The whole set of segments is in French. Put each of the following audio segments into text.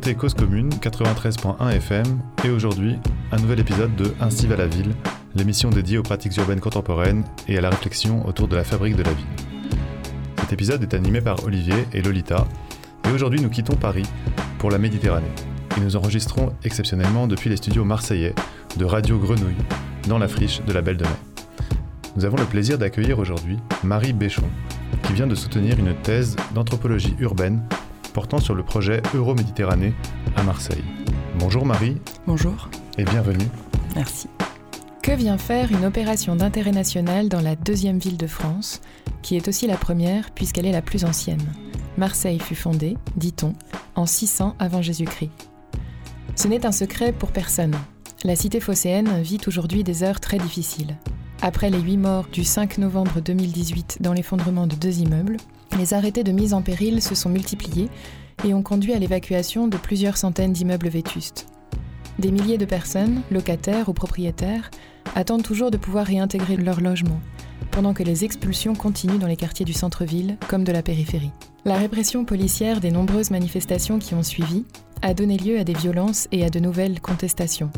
Écoutez Cause Commune 93.1 FM et aujourd'hui, un nouvel épisode de Ainsi va la ville, l'émission dédiée aux pratiques urbaines contemporaines et à la réflexion autour de la fabrique de la ville. Cet épisode est animé par Olivier et Lolita et aujourd'hui nous quittons Paris pour la Méditerranée et nous enregistrons exceptionnellement depuis les studios marseillais de Radio Grenouille dans la friche de la Belle de Mai. Nous avons le plaisir d'accueillir aujourd'hui Marie Béchon, qui vient de soutenir une thèse d'anthropologie urbaine portant sur le projet Euroméditerranée à Marseille. Bonjour Marie. Bonjour. Et bienvenue. Merci. Que vient faire une opération d'intérêt national dans la deuxième ville de France, qui est aussi la première puisqu'elle est la plus ancienne? Marseille fut fondée, dit-on, en 600 avant Jésus-Christ. Ce n'est un secret pour personne. La cité phocéenne vit aujourd'hui des heures très difficiles. Après les huit morts du 5 novembre 2018 dans l'effondrement de deux immeubles, les arrêtés de mise en péril se sont multipliés et ont conduit à l'évacuation de plusieurs centaines d'immeubles vétustes. Des milliers de personnes, locataires ou propriétaires, attendent toujours de pouvoir réintégrer leur logement, pendant que les expulsions continuent dans les quartiers du centre-ville comme de la périphérie. La répression policière des nombreuses manifestations qui ont suivi a donné lieu à des violences et à de nouvelles contestations,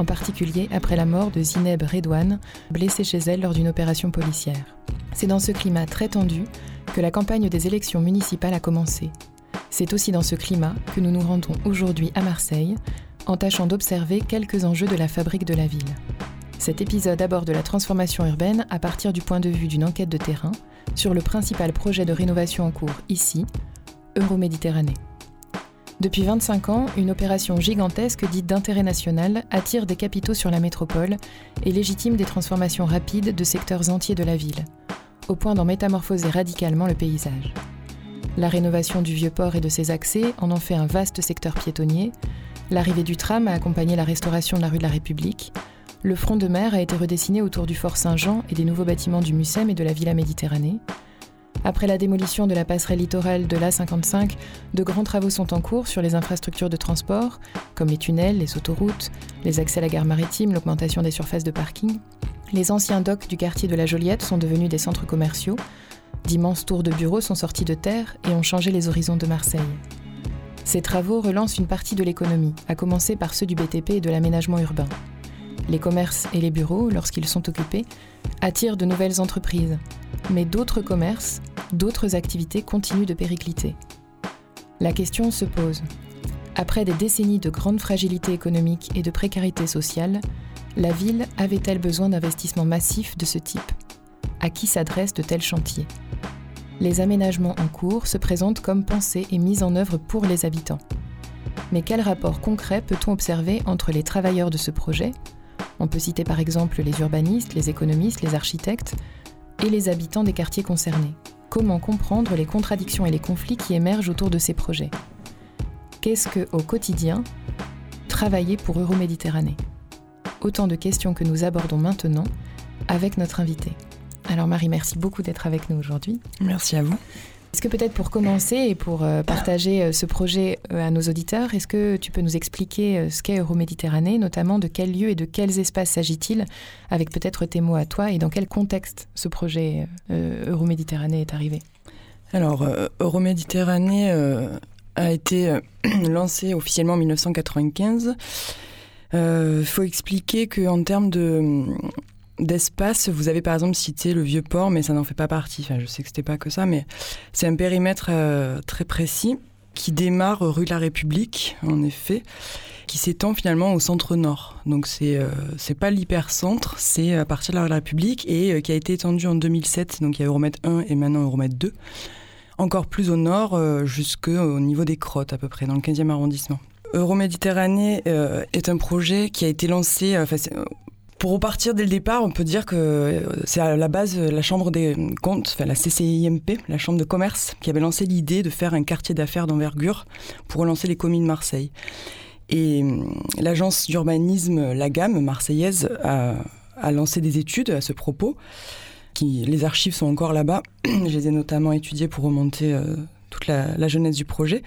en particulier après la mort de Zineb Redouane, blessée chez elle lors d'une opération policière. C'est dans ce climat très tendu que la campagne des élections municipales a commencé. C'est aussi dans ce climat que nous nous rendons aujourd'hui à Marseille, en tâchant d'observer quelques enjeux de la fabrique de la ville. Cet épisode aborde la transformation urbaine à partir du point de vue d'une enquête de terrain sur le principal projet de rénovation en cours ici, Euroméditerranée. Depuis 25 ans, une opération gigantesque dite d'intérêt national attire des capitaux sur la métropole et légitime des transformations rapides de secteurs entiers de la ville, au point d'en métamorphoser radicalement le paysage. La rénovation du vieux port et de ses accès en ont fait un vaste secteur piétonnier, l'arrivée du tram a accompagné la restauration de la rue de la République, le front de mer a été redessiné autour du fort Saint-Jean et des nouveaux bâtiments du Mucem et de la Villa Méditerranée, après la démolition de la passerelle littorale de l'A55, de grands travaux sont en cours sur les infrastructures de transport, comme les tunnels, les autoroutes, les accès à la gare maritime, l'augmentation des surfaces de parking. Les anciens docks du quartier de la Joliette sont devenus des centres commerciaux. D'immenses tours de bureaux sont sortis de terre et ont changé les horizons de Marseille. Ces travaux relancent une partie de l'économie, à commencer par ceux du BTP et de l'aménagement urbain. Les commerces et les bureaux, lorsqu'ils sont occupés, attirent de nouvelles entreprises, mais d'autres commerces, d'autres activités continuent de péricliter. La question se pose. Après des décennies de grande fragilité économique et de précarité sociale, la ville avait-elle besoin d'investissements massifs de ce type? À qui s'adressent de tels chantiers? Les aménagements en cours se présentent comme pensés et mis en œuvre pour les habitants. Mais quel rapport concret peut-on observer entre les travailleurs de ce projet On peut citer par exemple les urbanistes, les économistes, les architectes, et les habitants des quartiers concernés. Comment comprendre les contradictions et les conflits qui émergent autour de ces projets? Qu'est-ce que, au quotidien, travailler pour Euroméditerranée? Autant de questions que nous abordons maintenant avec notre invité. Alors Marie, merci beaucoup d'être avec nous aujourd'hui. Merci à vous. Est-ce que peut-être pour commencer et pour euh, partager euh, ce projet euh, à nos auditeurs, est-ce que tu peux nous expliquer ce qu'est Euroméditerranée, notamment de quels lieux et de quels espaces s'agit-il, avec peut-être tes mots à toi, et dans quel contexte ce projet Euroméditerranée est arrivé? Alors, Euroméditerranée a été lancé officiellement en 1995. Il faut expliquer qu'en termes de d'espace, vous avez par exemple cité le vieux port, mais ça n'en fait pas partie. Enfin, je sais que c'était pas que ça, mais c'est un périmètre euh, très précis qui démarre rue de la République, en effet, qui s'étend finalement au centre nord. Donc c'est euh, c'est pas l'hypercentre, c'est à partir de la République et euh, qui a été étendu en 2007. Donc il y a Euromètre 1 et maintenant Euromètre 2. Encore plus au nord, jusqu'au niveau des Crottes à peu près, dans le 15e arrondissement. Euroméditerranée est un projet qui a été lancé, pour repartir dès le départ, on peut dire que euh, c'est à la base euh, la Chambre des comptes, enfin la CCIMP, la Chambre de commerce, qui avait lancé l'idée de faire un quartier d'affaires d'envergure pour relancer les communes de Marseille. Et euh, l'agence d'urbanisme La Gamme marseillaise a, lancé des études à ce propos. Qui, les archives sont encore là-bas. Je les ai notamment étudiées pour remonter toute la, jeunesse du projet.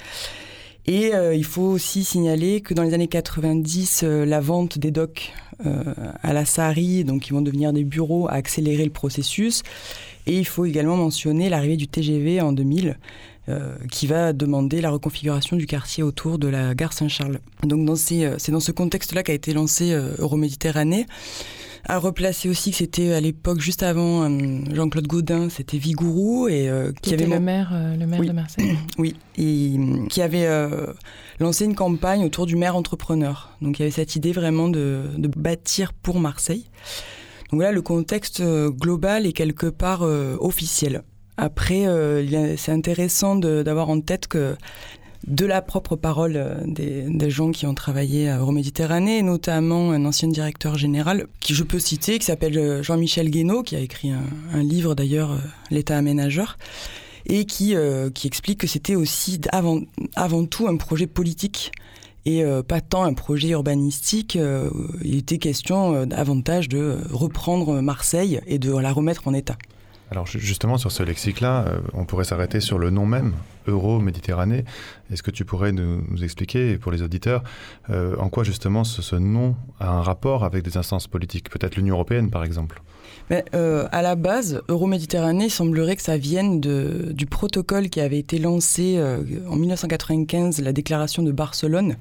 Et euh, il faut aussi signaler que dans les années 90, euh, la vente des docks euh, à la Sahari, donc qui vont devenir des bureaux, a accéléré le processus. Et il faut également mentionner l'arrivée du TGV en 2000, qui va demander la reconfiguration du quartier autour de la gare Saint-Charles. Donc c'est dans ce contexte-là qu'a été lancé Euroméditerranée. À replacer aussi que c'était à l'époque, juste avant Jean-Claude Gaudin, c'était Vigourou. Et, qui, avait le maire, le maire de Marseille. oui, et qui avait lancé une campagne autour du maire entrepreneur. Donc il y avait cette idée vraiment de, de bâtir pour Marseille. Donc là, le contexte euh, global est quelque part euh, officiel. Après, euh, c'est intéressant d'avoir en tête que de la propre parole des, gens qui ont travaillé à Euroméditerranée, notamment un ancien directeur général, qui je peux citer, qui s'appelle Jean-Michel Guénaud, qui a écrit un, livre d'ailleurs, L'État aménageur, et qui, explique que c'était aussi avant, avant tout un projet politique et euh, pas tant un projet urbanistique. Euh, il était question euh, davantage de reprendre Marseille et de la remettre en état. Alors justement sur ce lexique-là, on pourrait s'arrêter sur le nom même, Euro-Méditerranée. Est-ce que tu pourrais nous, expliquer, pour les auditeurs, en quoi justement ce, nom a un rapport avec des instances politiques, peut-être l'Union européenne par exemple? Mais, à la base, Euroméditerranée, semblerait que ça vienne du protocole qui avait été lancé en 1995, la déclaration de Barcelone,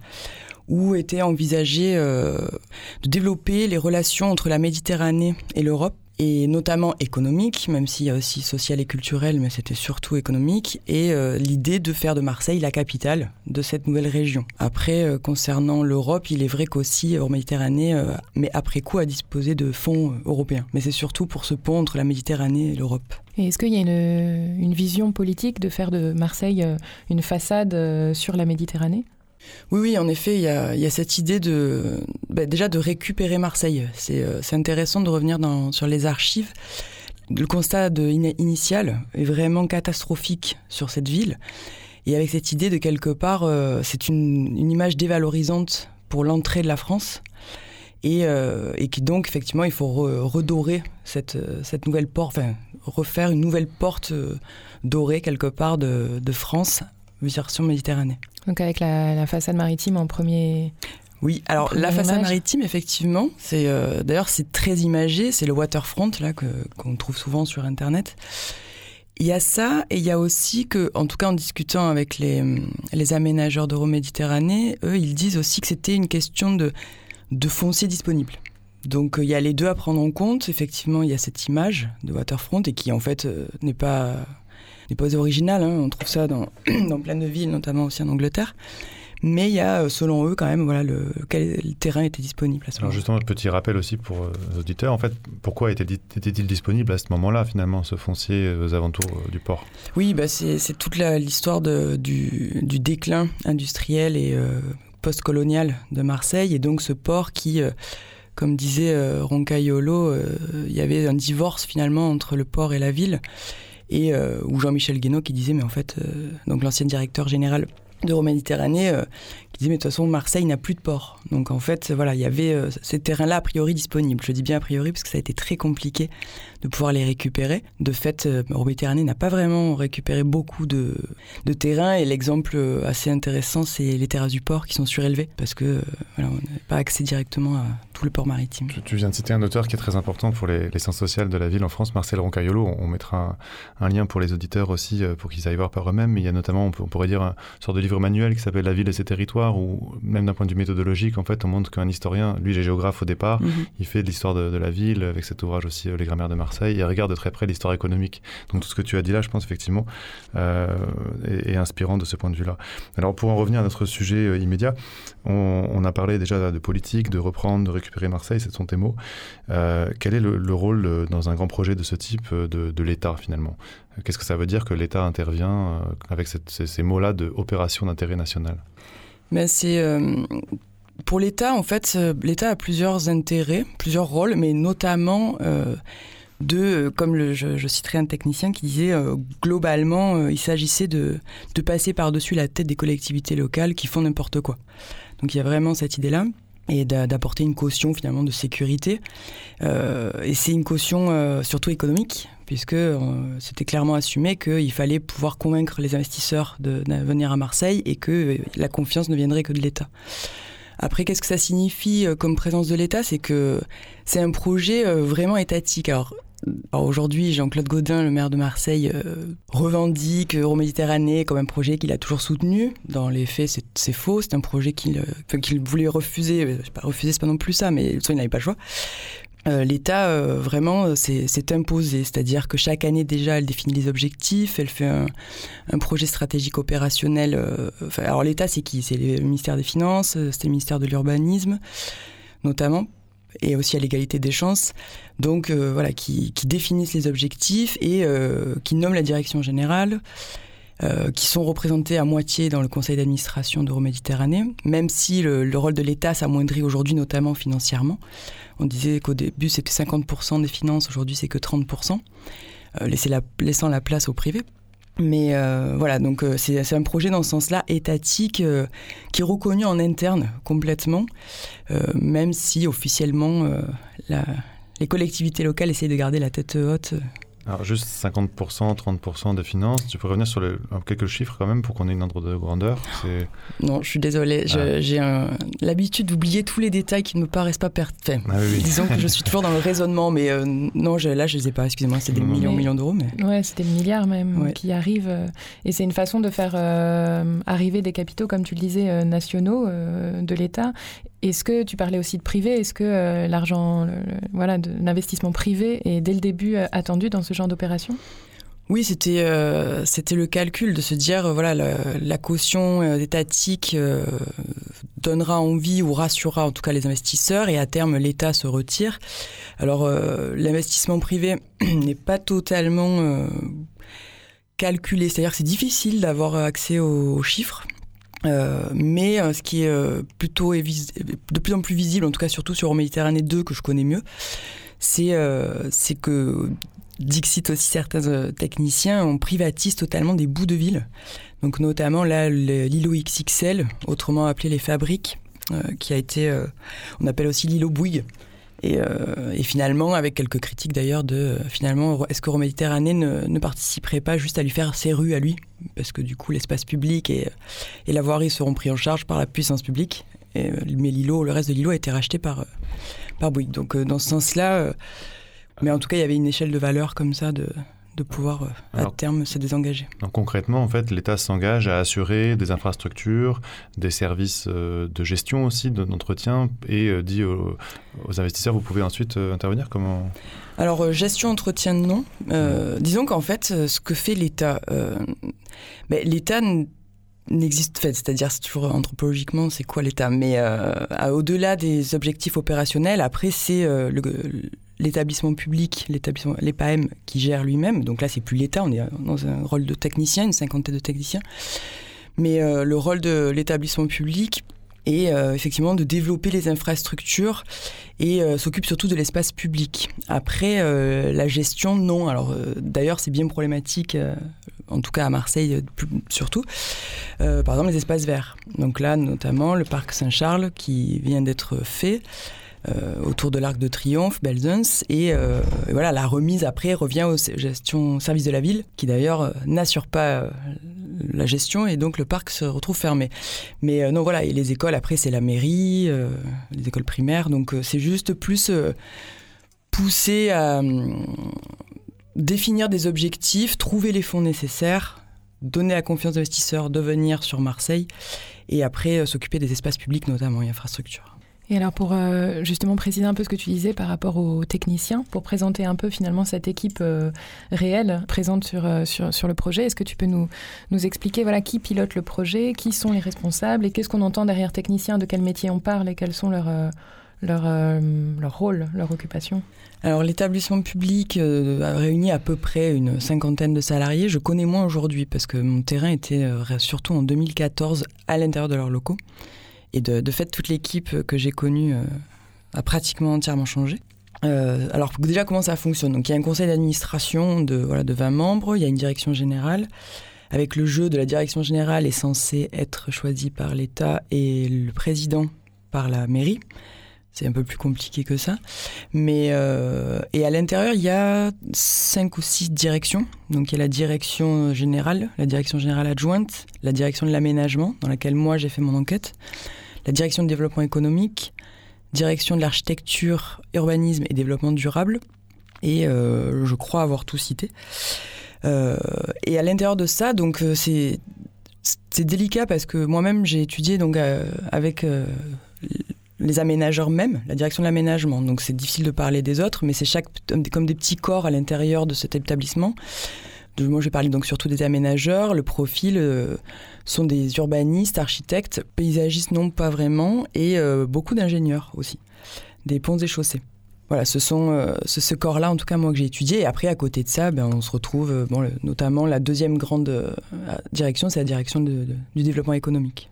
où était envisagé de développer les relations entre la Méditerranée et l'Europe et notamment économique, même s'il y a aussi social et culturel, mais c'était surtout économique, et euh, l'idée de faire de Marseille la capitale de cette nouvelle région. Après, euh, concernant l'Europe, il est vrai qu'aussi, Méditerranée, euh, mais après coup, a disposé de fonds européens. Mais c'est surtout pour ce pont entre la Méditerranée et l'Europe. Et est-ce qu'il y a une, vision politique de faire de Marseille une façade sur la Méditerranée? Oui, oui, en effet, il y a, cette idée de bah, déjà de récupérer Marseille. Euh, c'est intéressant de revenir sur les archives. Le constat initial est vraiment catastrophique sur cette ville. Et avec cette idée de quelque part, euh, c'est une, image dévalorisante pour l'entrée de la France. Et, euh, qui donc, effectivement, il faut redorer cette, nouvelle porte, refaire une nouvelle porte dorée quelque part de, de France version Méditerranée. Donc avec la, façade maritime en premier. Oui, alors la façade maritime, effectivement, c'est euh, d'ailleurs c'est très imagé, c'est le waterfront là qu'on trouve souvent sur Internet. Il y a ça, et il y a aussi que, en tout cas en discutant avec les, les aménageurs d'Euroméditerranée, eux, ils disent aussi que c'était une question de, de foncier disponible. Donc il y a les deux à prendre en compte. Effectivement, il y a cette image de waterfront et qui en fait euh, n'est pas n'est pas original, hein. on trouve ça dans, dans plein de villes, notamment aussi en Angleterre. Mais il y a, euh, selon eux, quand même, voilà, le, quel terrain était disponible à ce Alors justement, petit rappel aussi pour euh, les auditeurs. En fait, pourquoi était-il disponible à ce moment-là, finalement, ce foncier euh, aux alentours du port? Oui, bah c'est toute l'histoire du, du, déclin industriel et post-colonial de Marseille. Et donc ce port qui, comme disait Roncaiolo, il y avait un divorce finalement entre le port et la ville et euh, ou Jean-Michel Guénaud qui disait mais en fait euh, donc l'ancien directeur général d'Euroméditerranée euh, qui disait mais de toute façon Marseille n'a plus de port. Donc en fait voilà, il y avait ces terrains-là a priori disponibles. Je dis bien a priori parce que ça a été très compliqué de pouvoir les récupérer. De fait, Euroméditerranée n'a pas vraiment récupéré beaucoup de, de terrain et l'exemple assez intéressant c'est les terrasses du port qui sont surélevées parce que voilà, on n'a pas accès directement à tout le port maritime. Tu, viens de citer un auteur qui est très important pour les, sciences sociales de la ville en France, Marcel Roncaiolo. On, mettra un, lien pour les auditeurs aussi pour qu'ils aillent voir par eux-mêmes. Il y a notamment, on, pourrait dire, une sorte de livre manuel qui s'appelle La ville et ses territoires, où même d'un point de vue méthodologique, en fait, on montre qu'un historien, lui, il est géographe au départ, mhm. il fait de l'histoire de, la ville, avec cet ouvrage aussi, euh, Les grammaires de Marseille, et il regarde de très près l'histoire économique. Donc tout ce que tu as dit là, je pense effectivement, euh, est, inspirant de ce point de vue-là. Alors pour en revenir à notre sujet euh, immédiat, on, a parlé déjà de politique, de reprendre, de récupérer Marseille, ce sont tes mots. quel est le, rôle dans un grand projet de ce type de, l'État finalement? Qu'est-ce que ça veut dire que l'État intervient avec ces, mots-là de opération d'intérêt national? Mais c'est pour l'État, en fait, euh, l'État a plusieurs intérêts, plusieurs rôles, mais notamment euh, de, euh, comme je, citerai un technicien qui disait, globalement, il s'agissait de, de, passer par-dessus la tête des collectivités locales qui font n'importe quoi. Donc il y a vraiment cette idée-là et d'apporter une caution finalement de sécurité. et c'est une caution surtout économique, puisque c'était clairement assumé qu'il fallait pouvoir convaincre les investisseurs de, de, venir à Marseille et que la confiance ne viendrait que de l'État. Après, qu'est-ce que ça signifie euh, comme présence de l'État? C'est que c'est un projet euh, vraiment étatique. Alors, Aujourd'hui, Jean-Claude Gaudin, le maire de Marseille, revendique Euroméditerranée comme un projet qu'il a toujours soutenu. Dans les faits, c'est faux. C'est un projet qu'il voulait refuser. Pas refuser, c'est pas non plus ça, mais il n'avait pas le choix. Euh, L'État euh, vraiment euh, s'est imposé, c'est-à-dire que chaque année déjà elle définit les objectifs, elle fait un, projet stratégique opérationnel. alors l'État c'est qui? C'est le ministère des Finances, c'est le ministère de l'Urbanisme notamment, et aussi à l'égalité des chances. Donc voilà, qui, définissent les objectifs et qui nomment la direction générale. qui sont représentés à moitié dans le conseil d'administration d'Euroméditerranée, même si le, le rôle de l'État s'amoindrit aujourd'hui, notamment financièrement. On disait qu'au début c'était 50% des finances, aujourd'hui c'est que 30%, euh, la, laissant la place au privé. Mais euh, voilà, donc euh, c'est un projet dans ce sens-là étatique qui est reconnu en interne complètement, même si officiellement les collectivités locales essayent de garder la tête haute alors juste 50%, 30% des finances, tu peux revenir sur quelques chiffres quand même pour qu'on ait une ordre de grandeur Non, je suis désolée, ah. j'ai l'habitude d'oublier tous les détails qui ne me paraissent pas pertinents. Ah disons que je suis toujours dans le raisonnement, mais euh, non, là je ne les ai pas, excusez-moi, c'est des millions, millions d'euros. Mais... Ouais, c'est des milliards même qui arrivent. Euh, et c'est une façon de faire euh, arriver des capitaux, comme tu le disais, nationaux de l'État est-ce que tu parlais aussi de privé? Est-ce que euh, l'argent, voilà, l'investissement privé est dès le début euh, attendu dans ce genre d'opération? Oui, c'était euh, le calcul de se dire voilà la, caution étatique donnera envie ou rassurera en tout cas les investisseurs et à terme l'État se retire. Alors l'investissement privé n'est pas totalement calculé, c'est-à-dire c'est difficile d'avoir accès aux chiffres. Euh, mais euh, ce qui est euh, plutôt de plus en plus visible, en tout cas surtout sur Méditerranée 2 que je connais mieux, c'est c'est que Dixit aussi certains techniciens, on privatise totalement des bouts de ville. Donc notamment là l'îlot XXL, autrement appelé les fabriques, qui a été, on appelle aussi l'îlot Bouygues. Et, et, finalement, avec quelques critiques d'ailleurs, de finalement, est-ce que Méditerranée ne, participerait pas juste à lui faire ses rues à lui? Parce que du coup l'espace public et, et, la voirie seront pris en charge par la puissance publique. Mais le reste de l'îlot a été racheté par, par Bouygues. Donc euh, dans ce sens-là, euh, mais en tout cas il y avait une échelle de valeur comme ça de, de pouvoir euh, à terme se désengager. Donc concrètement, en fait, l'État s'engage à assurer des infrastructures, des services de gestion aussi, d'entretien, et dit aux, aux, investisseurs, vous pouvez ensuite intervenir Comment? Alors, euh, gestion, entretien, non. Euh, disons qu'en fait, euh, ce que fait l'État, ben, l'État n'existe, fait, c'est-à-dire c'est toujours anthropologiquement, c'est quoi l'État? Mais au-delà des objectifs opérationnels, après, c'est l'établissement public, l'établissement, l'EPAM qui gère lui-même. Donc là, c'est plus l'État, on est dans un rôle de technicien, une cinquantaine de techniciens. Mais le rôle de l'établissement public, et euh, effectivement de développer les infrastructures et euh, s'occupe surtout de l'espace public. Après, euh, la gestion, non. Alors d'ailleurs, c'est bien problématique, en tout cas à Marseille surtout. par exemple, les espaces verts. Donc là, notamment le parc Saint-Charles qui vient d'être fait. Euh, autour de l'Arc de Triomphe, Belzunce, euh, et, voilà, la remise après revient aux gestions service de la ville, qui d'ailleurs euh, n'assure pas la gestion et donc le parc se retrouve fermé. Mais non, voilà, et les écoles après c'est la mairie, les écoles primaires, donc c'est juste plus pousser à hum, définir des objectifs, trouver les fonds nécessaires, donner la confiance d'investisseurs de venir sur Marseille et après s'occuper des espaces publics notamment et infrastructures. Et alors pour euh, justement préciser un peu ce que tu disais par rapport aux techniciens, pour présenter un peu finalement cette équipe euh, réelle présente sur, euh, sur, sur, le projet, est-ce que tu peux nous, nous expliquer voilà, qui pilote le projet, qui sont les responsables et qu'est-ce qu'on entend derrière technicien, de quel métier on parle et quels sont leurs leur, leur rôle, leur occupation alors l'établissement public a réuni à peu près une cinquantaine de salariés. Je connais moins aujourd'hui parce que mon terrain était surtout en 2014 à l'intérieur de leurs locaux. Et de, fait, toute l'équipe que j'ai connue euh, a pratiquement entièrement changé. Euh, alors déjà, comment ça fonctionne? Donc il y a un conseil d'administration de, voilà, de 20 membres, il y a une direction générale. Avec le jeu de la direction générale est censé être choisi par l'État et le président par la mairie. C'est un peu plus compliqué que ça. Mais, euh, et à l'intérieur, il y a cinq ou six directions. Donc il y a la direction générale, la direction générale adjointe, la direction de l'aménagement, dans laquelle moi j'ai fait mon enquête, la direction de développement économique, direction de l'architecture, urbanisme et développement durable, Et je crois avoir tout cité. et à l'intérieur de ça, donc c'est c'est délicat parce que moi-même j'ai étudié donc avec les aménageurs même, la direction de l'aménagement. Donc c'est difficile de parler des autres, mais c'est chaque comme des petits corps à l'intérieur de cet établissement. Moi, j'ai parlé donc surtout des aménageurs. Le profil euh, sont des urbanistes, architectes, paysagistes non pas vraiment, et euh, beaucoup d'ingénieurs aussi, des ponts et chaussées. Voilà, ce sont euh, ce, corps-là, en tout cas moi que j'ai étudié. Et après, à côté de ça, ben, on se retrouve, bon, notamment la deuxième grande direction, c'est la direction du développement économique.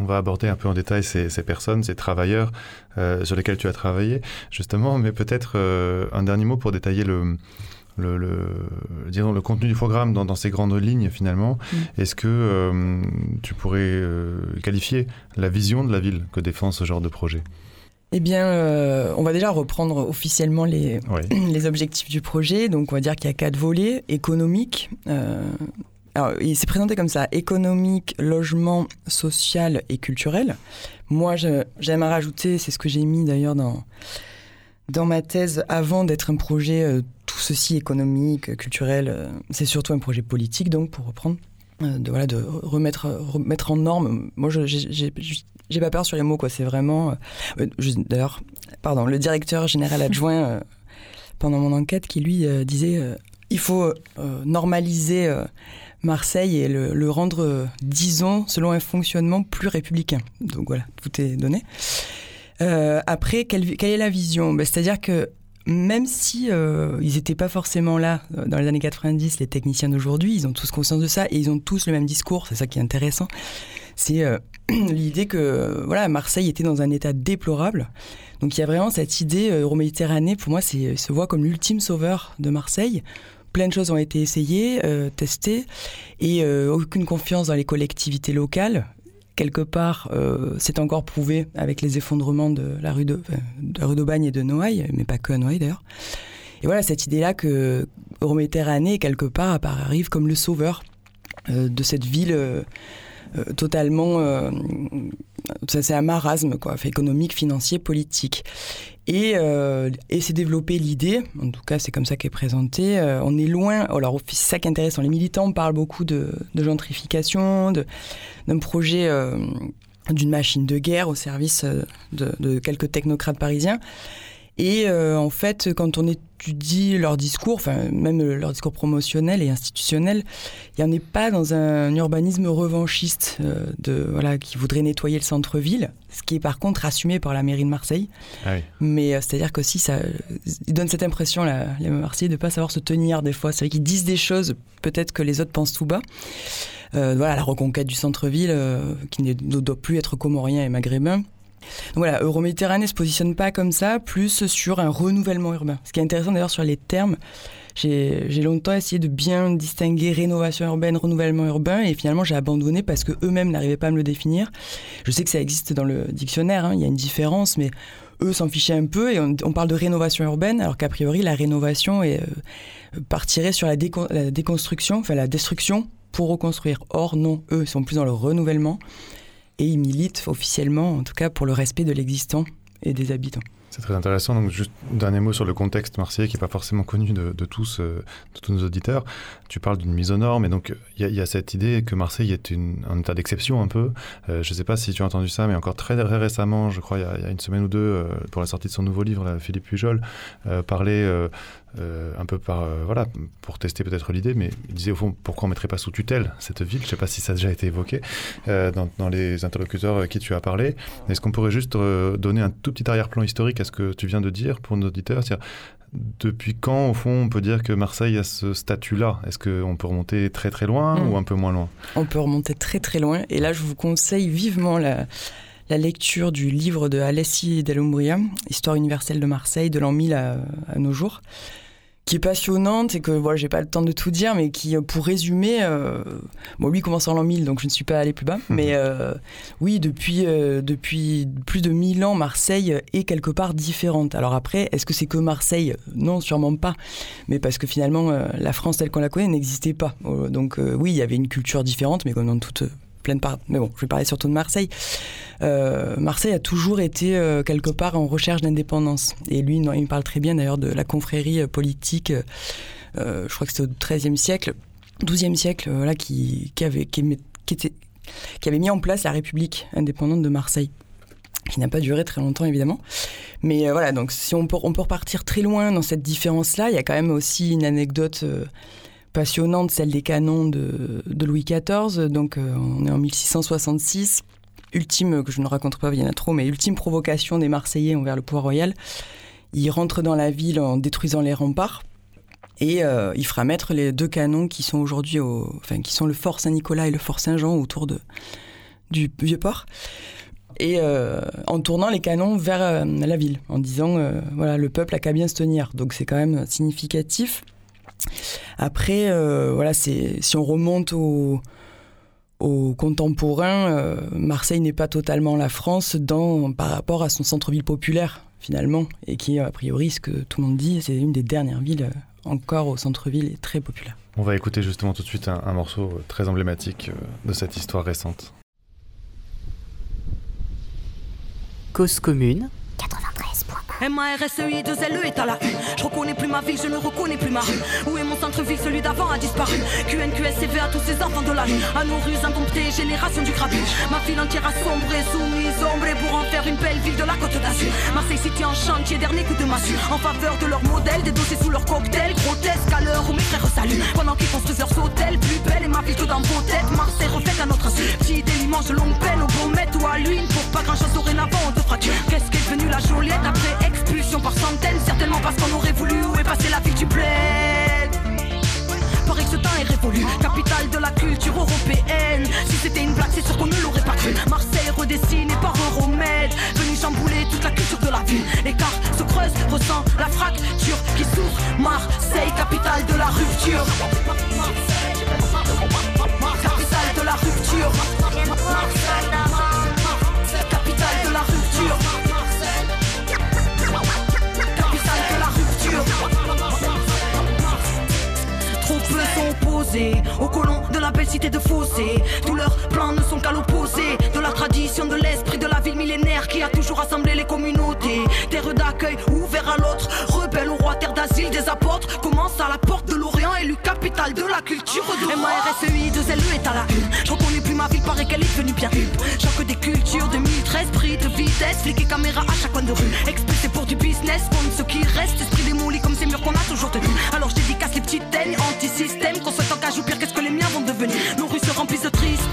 On va aborder un peu en détail ces, personnes, ces travailleurs euh, sur lesquels tu as travaillé, justement, mais peut-être euh, un dernier mot pour détailler le, le, disons, le contenu du programme dans, ces grandes lignes, finalement. Mm. Est-ce que euh, tu pourrais qualifier la vision de la ville que défend ce genre de projet? Eh bien, on va déjà reprendre officiellement les, les objectifs du projet. Donc, on va dire qu'il y a quatre volets il s'est présenté comme ça économique, logement, social et culturel. Moi, j'aime à rajouter, c'est ce que j'ai mis d'ailleurs dans, dans ma thèse avant d'être un projet euh, tout ceci économique, culturel. Euh, c'est surtout un projet politique, donc, pour reprendre. Euh, de, voilà, de remettre, en norme. Moi, j'ai pas peur sur les mots, quoi. C'est vraiment. D'ailleurs, pardon, le directeur général adjoint pendant mon enquête qui lui disait il faut normaliser Marseille et le, rendre, euh, disons, selon un fonctionnement plus républicain. Donc voilà, tout est donné. Euh, après, quelle, est la vision? Ben, C'est-à-dire que même si euh, ils n'étaient pas forcément là dans les années 90, les techniciens d'aujourd'hui, ils ont tous conscience de ça et ils ont tous le même discours. C'est ça qui est intéressant. C'est l'idée que voilà, Marseille était dans un état déplorable. Donc il y a vraiment cette idée Euroméditerranée. Pour moi, c'est se voit comme l'ultime sauveur de Marseille plein de choses ont été essayées, euh, testées, et euh, aucune confiance dans les collectivités locales. Quelque part, euh, c'est encore prouvé avec les effondrements de la rue de, rue d'Aubagne et de Noailles, mais pas que à Noailles d'ailleurs. Et voilà, cette idée-là que Euroméditerranée, quelque part, arrive comme le sauveur de cette ville totalement c'est un marasme quoi, économique, financier, politique. Et, euh, et c'est développé l'idée, en tout cas c'est comme ça qu'est présenté, euh, on est loin, alors c'est ça qui est intéressant, les militants parlent beaucoup de, gentrification, d'un projet, euh, d'une machine de guerre au service de, de quelques technocrates parisiens. Et euh, en fait, quand on étudie leur discours, enfin même leur discours promotionnel et institutionnel, il n'y en est pas dans un urbanisme revanchiste euh, de voilà qui voudrait nettoyer le centre-ville, ce qui est par contre assumé par la mairie de Marseille. Ah Mais euh, c'est-à-dire que si ça, ils donnent cette impression là, les Marseillais de pas savoir se tenir des fois. C'est vrai qu'ils disent des choses peut-être que les autres pensent tout bas. voilà la reconquête du centre-ville qui ne doit plus être comorien et maghrébin voilà, Euroméditerranée se positionne pas comme ça, plus sur un renouvellement urbain. Ce qui est intéressant d'ailleurs sur les termes, j'ai longtemps essayé de bien distinguer rénovation urbaine, renouvellement urbain, et finalement j'ai abandonné parce que eux-mêmes n'arrivaient pas à me le définir. Je sais que ça existe dans le dictionnaire, hein, il y a une différence, mais eux s'en fichaient un peu et on, parle de rénovation urbaine, alors qu'a priori la rénovation est, euh, partirait sur la, la déconstruction, enfin la destruction pour reconstruire. Or non, eux sont plus dans le renouvellement et ils militent officiellement, en tout cas, pour le respect de l'existant et des habitants. C'est très intéressant. Donc, juste un dernier mot sur le contexte marseillais qui n'est pas forcément connu de, tous, euh, de tous nos auditeurs. Tu parles d'une mise aux normes, et donc il y, a cette idée que Marseille est un état d'exception un peu. Euh, je ne sais pas si tu as entendu ça, mais encore très, récemment, je crois, il y, a, une semaine ou deux, euh, pour la sortie de son nouveau livre, Philippe Pujol parlait euh, un peu par euh, voilà pour tester peut-être l'idée, mais il disait au fond pourquoi on mettrait pas sous tutelle cette ville? Je ne sais pas si ça a déjà été évoqué euh, dans, les interlocuteurs à qui tu as parlé. Est-ce qu'on pourrait juste donner un tout petit arrière-plan historique à ce que tu viens de dire pour nos auditeurs? Depuis quand, au fond, on peut dire que Marseille a ce statut-là? Est-ce qu'on peut remonter très très loin hmm. ou un peu moins loin? On peut remonter très très loin. Et là, je vous conseille vivement la, la lecture du livre de Alessi Dellumbria, Histoire universelle de Marseille, de l'an 1000 à, nos jours, qui est passionnante et que voilà, j'ai pas le temps de tout dire, mais qui, pour résumer, euh, bon, lui commence en l'an 1000, donc je ne suis pas allé plus bas, mhm. mais euh, oui, depuis, euh, depuis plus de 1000 ans, Marseille est quelque part différente. Alors après, est-ce que c'est que Marseille? Non, sûrement pas, mais parce que finalement, la France telle qu'on la connaît n'existait pas. donc oui, il y avait une culture différente, mais comme dans toute pleine part. Mais bon, je vais parler surtout de Marseille. Marseille a toujours été quelque part en recherche d'indépendance. Et lui, il parle très bien d'ailleurs de la confrérie politique. je crois que c'était au XIIIe siècle, XIIe siècle, voilà, qui, qui avait qui, était, qui avait mis en place la République indépendante de Marseille qui n'a pas duré très longtemps évidemment. Mais voilà, donc si on peut, on peut repartir très loin dans cette différence-là, il y a quand même aussi une anecdote passionnante, celle des canons de, Louis XIV. Donc euh, on est en 1666. Ultime, que je ne raconte pas, il y en a trop, mais ultime provocation des Marseillais envers le pouvoir royal. Il rentre dans la ville en détruisant les remparts. Et euh, il fera mettre les deux canons qui sont aujourd'hui, enfin qui sont le fort Saint-Nicolas et le fort Saint-Jean autour du vieux port. Et euh, en tournant les canons vers la ville, en disant voilà le peuple a qu'à bien se tenir. Donc c'est quand même significatif. Après, euh, voilà, c'est si on remonte au, au contemporain, euh, Marseille n'est pas totalement la France dans, par rapport à son centre-ville populaire finalement, et qui a priori, ce que tout le monde dit, c'est une des dernières villes euh, encore au centre-ville et très populaire. On va écouter justement tout de suite un morceau très emblématique de cette histoire récente. Cause commune M-A-R-S-E-I, 2 L-E est à la U. Je reconnais plus ma ville, je ne reconnais plus ma rue. Où est mon centre-ville, celui d'avant a disparu. QNQSCV à tous ces enfants de la rue. À nos rues indomptées, génération du grabuge. Ma ville entière a sombré, soumise, ombrée pour en faire une belle ville de la côte d'Azur. Marseille City en chantier, dernier coup de massue. En faveur de leur modèle, des dossiers sous leur cocktail. Grotesque à l'heure où mes frères saluent. Pendant qu'ils construisent leurs hôtels, plus belle et ma ville que dans vos têtes. Marseille refait à notre insu. Petit délimence de longue peine, au Beaumet ou à l'huile. Pour pas grand chose dorénavant, on te fracture. Qu'est-ce qu'est la Joliette après expulsion par centaines, certainement parce qu'on aurait voulu où est passé la ville du bled? Que ce temps est révolu, capitale de la culture européenne. Si c'était une blague, c'est sûr qu'on ne l'aurait pas cru. Marseille redessiné par Euromède, venu chambouler toute la culture de la ville. L'écart se creuse, ressent la fracture qui s'ouvre. Marseille, capitale de la rupture. Capitale de la rupture. Aux colons de la belle cité de Fossé. Tous leurs plans ne sont qu'à l'opposé de la tradition, de l'esprit de la ville millénaire qui a toujours rassemblé les communautés. Terre d'accueil ouvert à l'autre, rebelle au roi, terre d'asile des apôtres. Commence à la porte de l'Orient, élu capitale de la culture de M-A-R-S-E-I, 2 L-E est à la une. Je reconnais plus ma ville, paraît qu'elle est devenue bien une. Choc des cultures 2013, prix de vitesse, flic et caméra à chaque coin de rue. Expulsé pour du business, compte ce qui reste, qu'est-ce que les miens vont devenir Nos rues se remplissent de tristesse.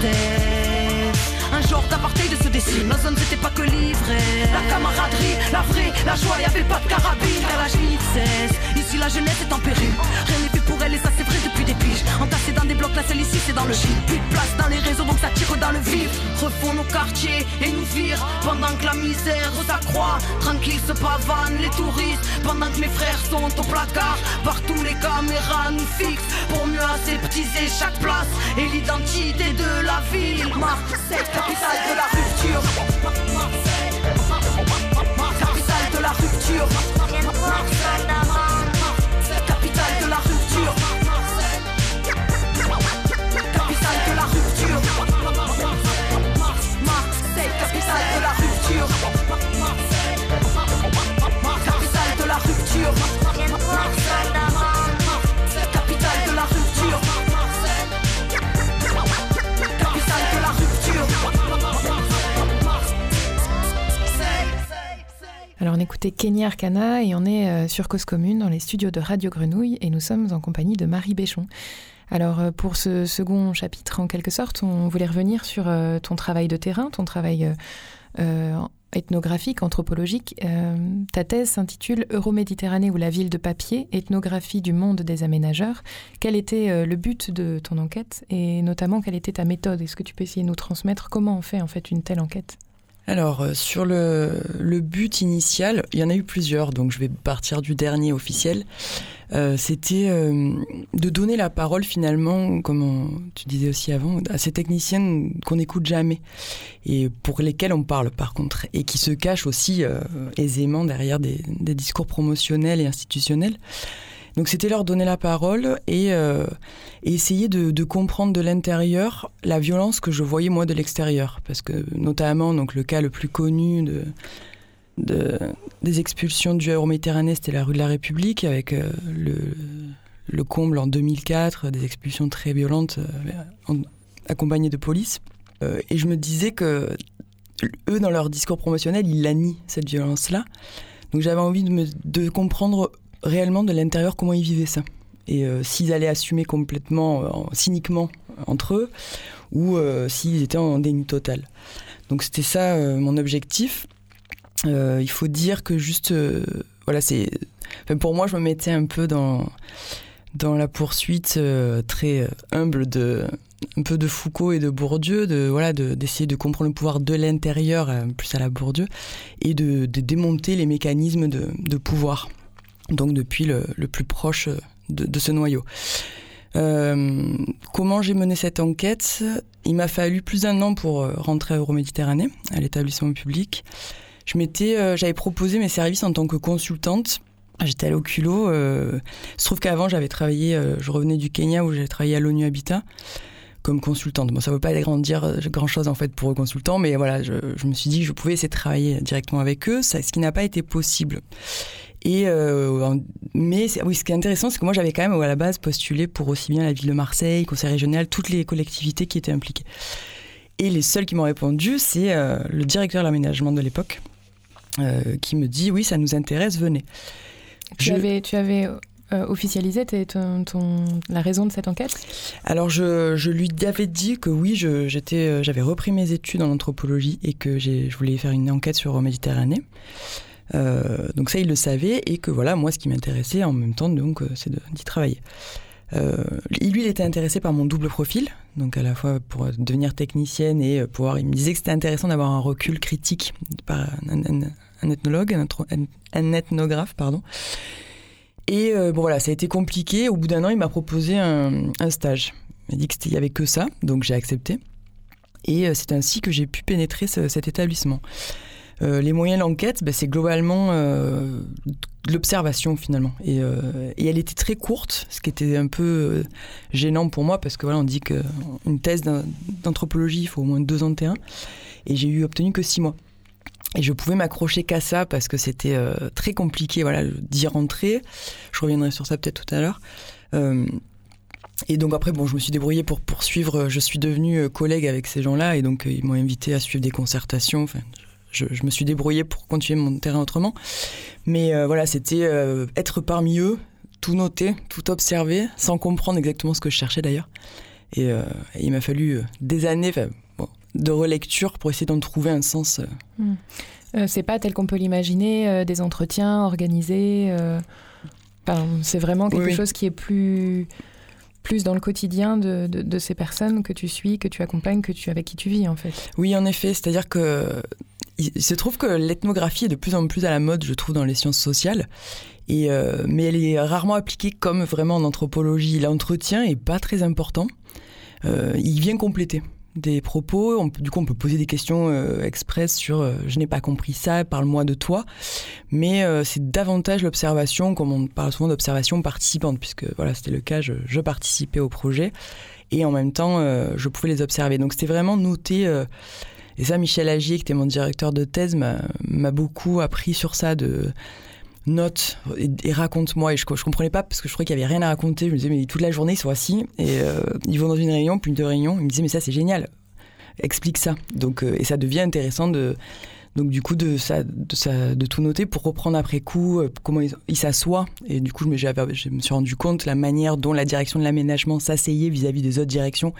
Un genre d'apartheid se dessine, nos zones c'était pas que livré. La camaraderie, la vraie, la joie, y'avait pas de carabine, car la cesse. Ici la jeunesse est en péril, rien n'est fait pour elle et ça c'est vrai des piges. Entassés dans des blocs, la celle ici c'est dans le gîte. Plus de place dans les réseaux donc ça tire dans le vif. Refont nos quartiers et nous virent pendant que la misère s'accroît. Tranquille se pavanent les touristes pendant que mes frères sont au placard. Partout les caméras nous fixent pour mieux aseptiser chaque place et l'identité de la ville. Marseille, capitale de la rupture. Capitale de la rupture. Alors on écoutait Kenny Arcana et on est euh, sur Cause Commune dans les studios de Radio Grenouille et nous sommes en compagnie de Marie Béchon. Alors euh, pour ce second chapitre en quelque sorte, on voulait revenir sur euh, ton travail de terrain, ton travail ethnographique, anthropologique. ta thèse s'intitule Euroméditerranée ou la ville de papier, ethnographie du monde des aménageurs. Quel était le but de ton enquête et notamment quelle était ta méthode? Est-ce que tu peux essayer de nous transmettre comment on fait en fait une telle enquête? Alors, euh, sur le, but initial, il y en a eu plusieurs, donc je vais partir du dernier officiel. Euh, C'était euh, de donner la parole finalement, comme tu disais aussi avant, à ces techniciennes qu'on n'écoute jamais et pour lesquelles on parle par contre, et qui se cachent aussi aisément derrière des, discours promotionnels et institutionnels. Donc c'était leur donner la parole et, euh, essayer de, comprendre de l'intérieur la violence que je voyais moi de l'extérieur. Parce que notamment donc, le cas le plus connu de, de des expulsions du Euro-Méditerranée, c'était la rue de la République avec euh, le, le, comble en 2004, des expulsions très violentes euh, accompagnées de police. Et je me disais que eux, dans leur discours promotionnel, ils la nient, cette violence-là. Donc j'avais envie de comprendre réellement de l'intérieur comment ils vivaient ça. Et euh, s'ils allaient assumer complètement, euh, cyniquement entre eux, ou euh, s'ils étaient en déni total. Donc c'était ça mon objectif. Il faut dire que juste, voilà, c'est, pour moi, je me mettais un peu dans dans la poursuite très humble de un peu de Foucault et de Bourdieu, de voilà, d'essayer de, comprendre le pouvoir de l'intérieur, plus à la Bourdieu, et de, démonter les mécanismes de pouvoir. Donc depuis le, plus proche de, de ce noyau. Euh, comment j'ai mené cette enquête? Il m'a fallu plus d'un an pour rentrer à Euroméditerranée, à l'établissement public. Je euh, j'avais proposé mes services en tant que consultante. J'étais au culot. Euh, il se trouve qu'avant, j'avais travaillé, euh, je revenais du Kenya où j'ai travaillé à l'ONU Habitat comme consultante. Bon, ça ne veut pas dire grand chose en fait pour eux consultants, mais voilà, je, me suis dit que je pouvais essayer de travailler directement avec eux, ce qui n'a pas été possible. Et euh, mais oui, ce qui est intéressant, c'est que moi j'avais quand même à la base postulé pour aussi bien la ville de Marseille, conseil régional, toutes les collectivités qui étaient impliquées. Et les seuls qui m'ont répondu, c'est euh, le directeur de l'aménagement de l'époque, euh, qui me dit oui, ça nous intéresse, venez. Tu je... avais, tu avais euh, officialisé ton, ton, la raison de cette enquête? Alors, je, je, lui avais dit que oui, j'avais repris mes études en anthropologie et que je voulais faire une enquête sur Méditerranée. Euh, donc ça, il le savait et que voilà, moi, ce qui m'intéressait en même temps, donc, c'est d'y travailler. Euh, lui, était intéressé par mon double profil, donc à la fois pour devenir technicienne et pouvoir. Il me disait que c'était intéressant d'avoir un recul critique par un, ethnologue, un, ethnographe, pardon. Et euh, bon voilà, ça a été compliqué. Au bout d'un an, il m'a proposé un, stage. Il m'a dit qu'il n'y avait que ça, donc j'ai accepté. Et euh, c'est ainsi que j'ai pu pénétrer ce, cet établissement. Euh, les moyens d'enquête, ben, c'est globalement euh, l'observation finalement. Et, euh, et, elle était très courte, ce qui était un peu gênant pour moi parce que voilà, on dit qu'une thèse d'anthropologie, il faut au moins deux ans de terrain. Et j'ai eu obtenu que six mois. Et je pouvais m'accrocher qu'à ça parce que c'était très compliqué voilà, d'y rentrer. Je reviendrai sur ça peut-être tout à l'heure. Et donc après, bon, je me suis débrouillée pour poursuivre. Je suis devenue collègue avec ces gens-là et donc ils m'ont invité à suivre des concertations. Je, je, me suis débrouillée pour continuer mon terrain autrement. Mais euh, voilà, c'était euh, être parmi eux, tout noter, tout observer, sans comprendre exactement ce que je cherchais d'ailleurs. Et, euh, et, il m'a fallu des années, bon, de relecture pour essayer d'en trouver un sens. Mmh. Euh, c'est pas tel qu'on peut l'imaginer, des entretiens organisés. Enfin, c'est vraiment quelque oui, chose qui est plus plus dans le quotidien de, de, de, ces personnes que tu suis, que tu accompagnes, que tu avec qui tu vis en fait. Oui, en effet, c'est-à-dire que il se trouve que l'ethnographie est de plus en plus à la mode, je trouve, dans les sciences sociales. Et euh, mais elle est rarement appliquée comme vraiment en anthropologie. L'entretien est pas très important. Euh, il vient compléter des propos. Du coup, on peut poser des questions euh, express sur euh, je n'ai pas compris ça, parle-moi de toi. Mais c'est davantage l'observation, comme on parle souvent d'observation participante, puisque voilà, c'était le cas, je, participais au projet et en même temps, je pouvais les observer. Donc c'était vraiment noter. Et ça, Michel Agier, qui était mon directeur de thèse, m'a beaucoup appris sur ça de note et, raconte-moi. Et je, je comprenais pas parce que je croyais qu'il y avait rien à raconter. Je me disais, mais toute la journée, ils sont assis et euh, ils vont dans une réunion, puis deux réunions. Ils me disaient, mais ça, c'est génial. Explique ça. Donc, euh, et ça devient intéressant de. Donc du coup de, ça, de, tout noter pour reprendre après coup euh, comment il s'assoient et du coup je me, suis rendu compte la manière dont la direction de l'aménagement s'asseyait vis-à-vis des autres directions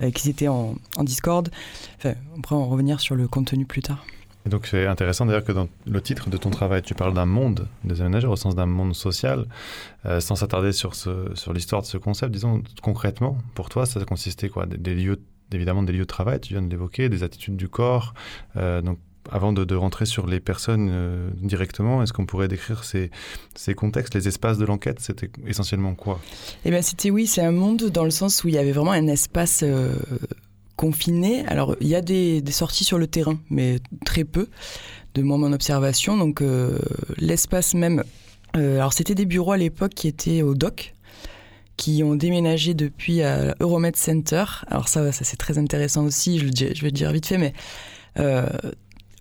euh, qui étaient en, en discorde. Enfin, on pourra en revenir sur le contenu plus tard. Et donc c'est intéressant d'ailleurs que dans le titre de ton travail, tu parles d'un monde des aménageurs au sens d'un monde social, euh, sans s'attarder sur, sur l'histoire de ce concept. Disons concrètement, pour toi, ça consistait quoi? Des, lieux, évidemment des lieux de travail, tu viens de l'évoquer, des attitudes du corps. Donc avant de, rentrer sur les personnes euh, directement, est-ce qu'on pourrait décrire ces, contextes, les espaces de l'enquête C'était essentiellement quoi? Eh bien, c'était oui, c'est un monde dans le sens où il y avait vraiment un espace euh, confiné. Alors, il y a des, sorties sur le terrain, mais très peu de mon observation. Donc, euh, l'espace même alors c'était des bureaux à l'époque qui étaient au doc, qui ont déménagé depuis à Euromed Center. Alors ça, ça c'est très intéressant aussi, je, vais le dire vite fait, mais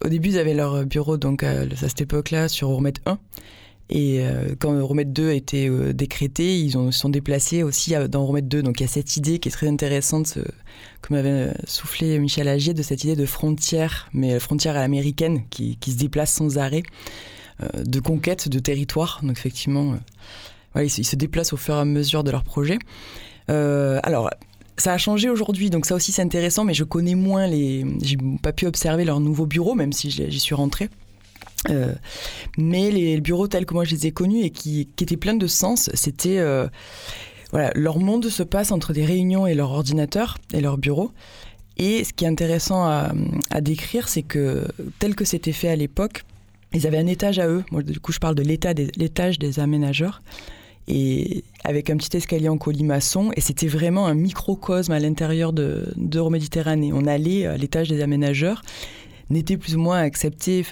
au début, ils avaient leur bureau donc à, à cette époque-là sur Euromed 1. Et euh, quand Euromed 2 a été euh, décrété, ils ont, sont déplacés aussi à- dans Euromed 2. Donc il y a cette idée qui est très intéressante, euh, comme avait euh, soufflé Michel Agier, de cette idée de frontière, mais frontière à qui, se déplace sans arrêt, euh, de conquête de territoire. Donc effectivement, euh, ils, ils se déplacent au fur et à mesure de leur projet. Euh, alors, ça a changé aujourd'hui, donc ça aussi c'est intéressant, mais je connais moins les. J'ai pas pu observer leur nouveau bureau, même si j'y suis rentrée. Euh, mais les bureaux tels que moi je les ai connus et qui, étaient pleins de sens, c'était. euh, voilà, leur monde se passe entre des réunions et leur ordinateur et leur bureau. Et ce qui est intéressant à, décrire, c'est que tel que c'était fait à l'époque, ils avaient un étage à eux. Moi, du coup, je parle de l'état des- l'étage des aménageurs. Et avec un petit escalier en colimaçon. Et c'était vraiment un microcosme à l'intérieur de d'Euroméditerranée. On allait à l'étage des aménageurs n'était plus ou moins accepté,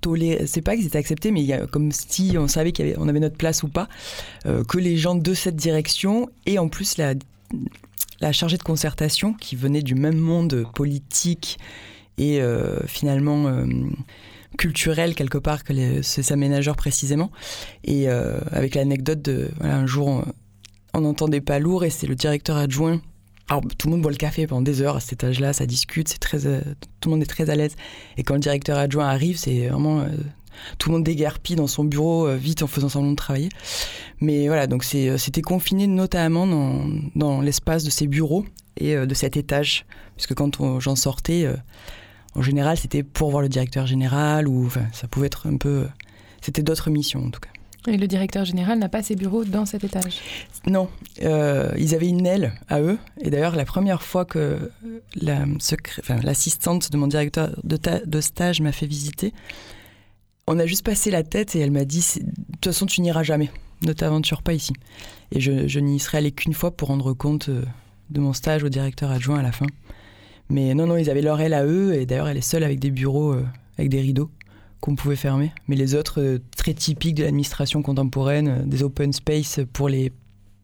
toléré. C'est pas qu'ils étaient acceptés, mais comme si on savait qu'on avait, notre place ou pas, euh, que les gens de cette direction et en plus la, la chargée de concertation qui venait du même monde politique et euh, finalement euh, culturel quelque part que ces aménageurs précisément. Et euh, avec l'anecdote de un jour on, on n'entendait pas lourd et c'est le directeur adjoint alors, tout le monde boit le café pendant des heures à cet étage-là, ça discute, c'est très, euh, tout le monde est très à l'aise. Et quand le directeur adjoint arrive, c'est vraiment euh, tout le monde déguerpit dans son bureau vite en faisant semblant de travailler. Mais voilà, donc c'était confiné notamment dans, dans l'espace de ces bureaux et de cet étage, puisque quand j'en sortais, en général, c'était pour voir le directeur général ou enfin, ça pouvait être un peu, c'était d'autres missions en tout cas. Et le directeur général n'a pas ses bureaux dans cet étage? Non, euh, ils avaient une aile à eux. Et d'ailleurs, la première fois que la secré- enfin, l'assistante de mon directeur de, ta- de stage m'a fait visiter, on a juste passé la tête et elle m'a dit De toute façon, tu n'iras jamais. Ne t'aventure pas ici. Et je, je n'y serais allée qu'une fois pour rendre compte euh, de mon stage au directeur adjoint à la fin. Mais non, non, ils avaient leur aile à eux. Et d'ailleurs, elle est seule avec des bureaux euh, avec des rideaux qu'on pouvait fermer. Mais les autres, euh, très typiques de l'administration contemporaine, euh, des open space pour les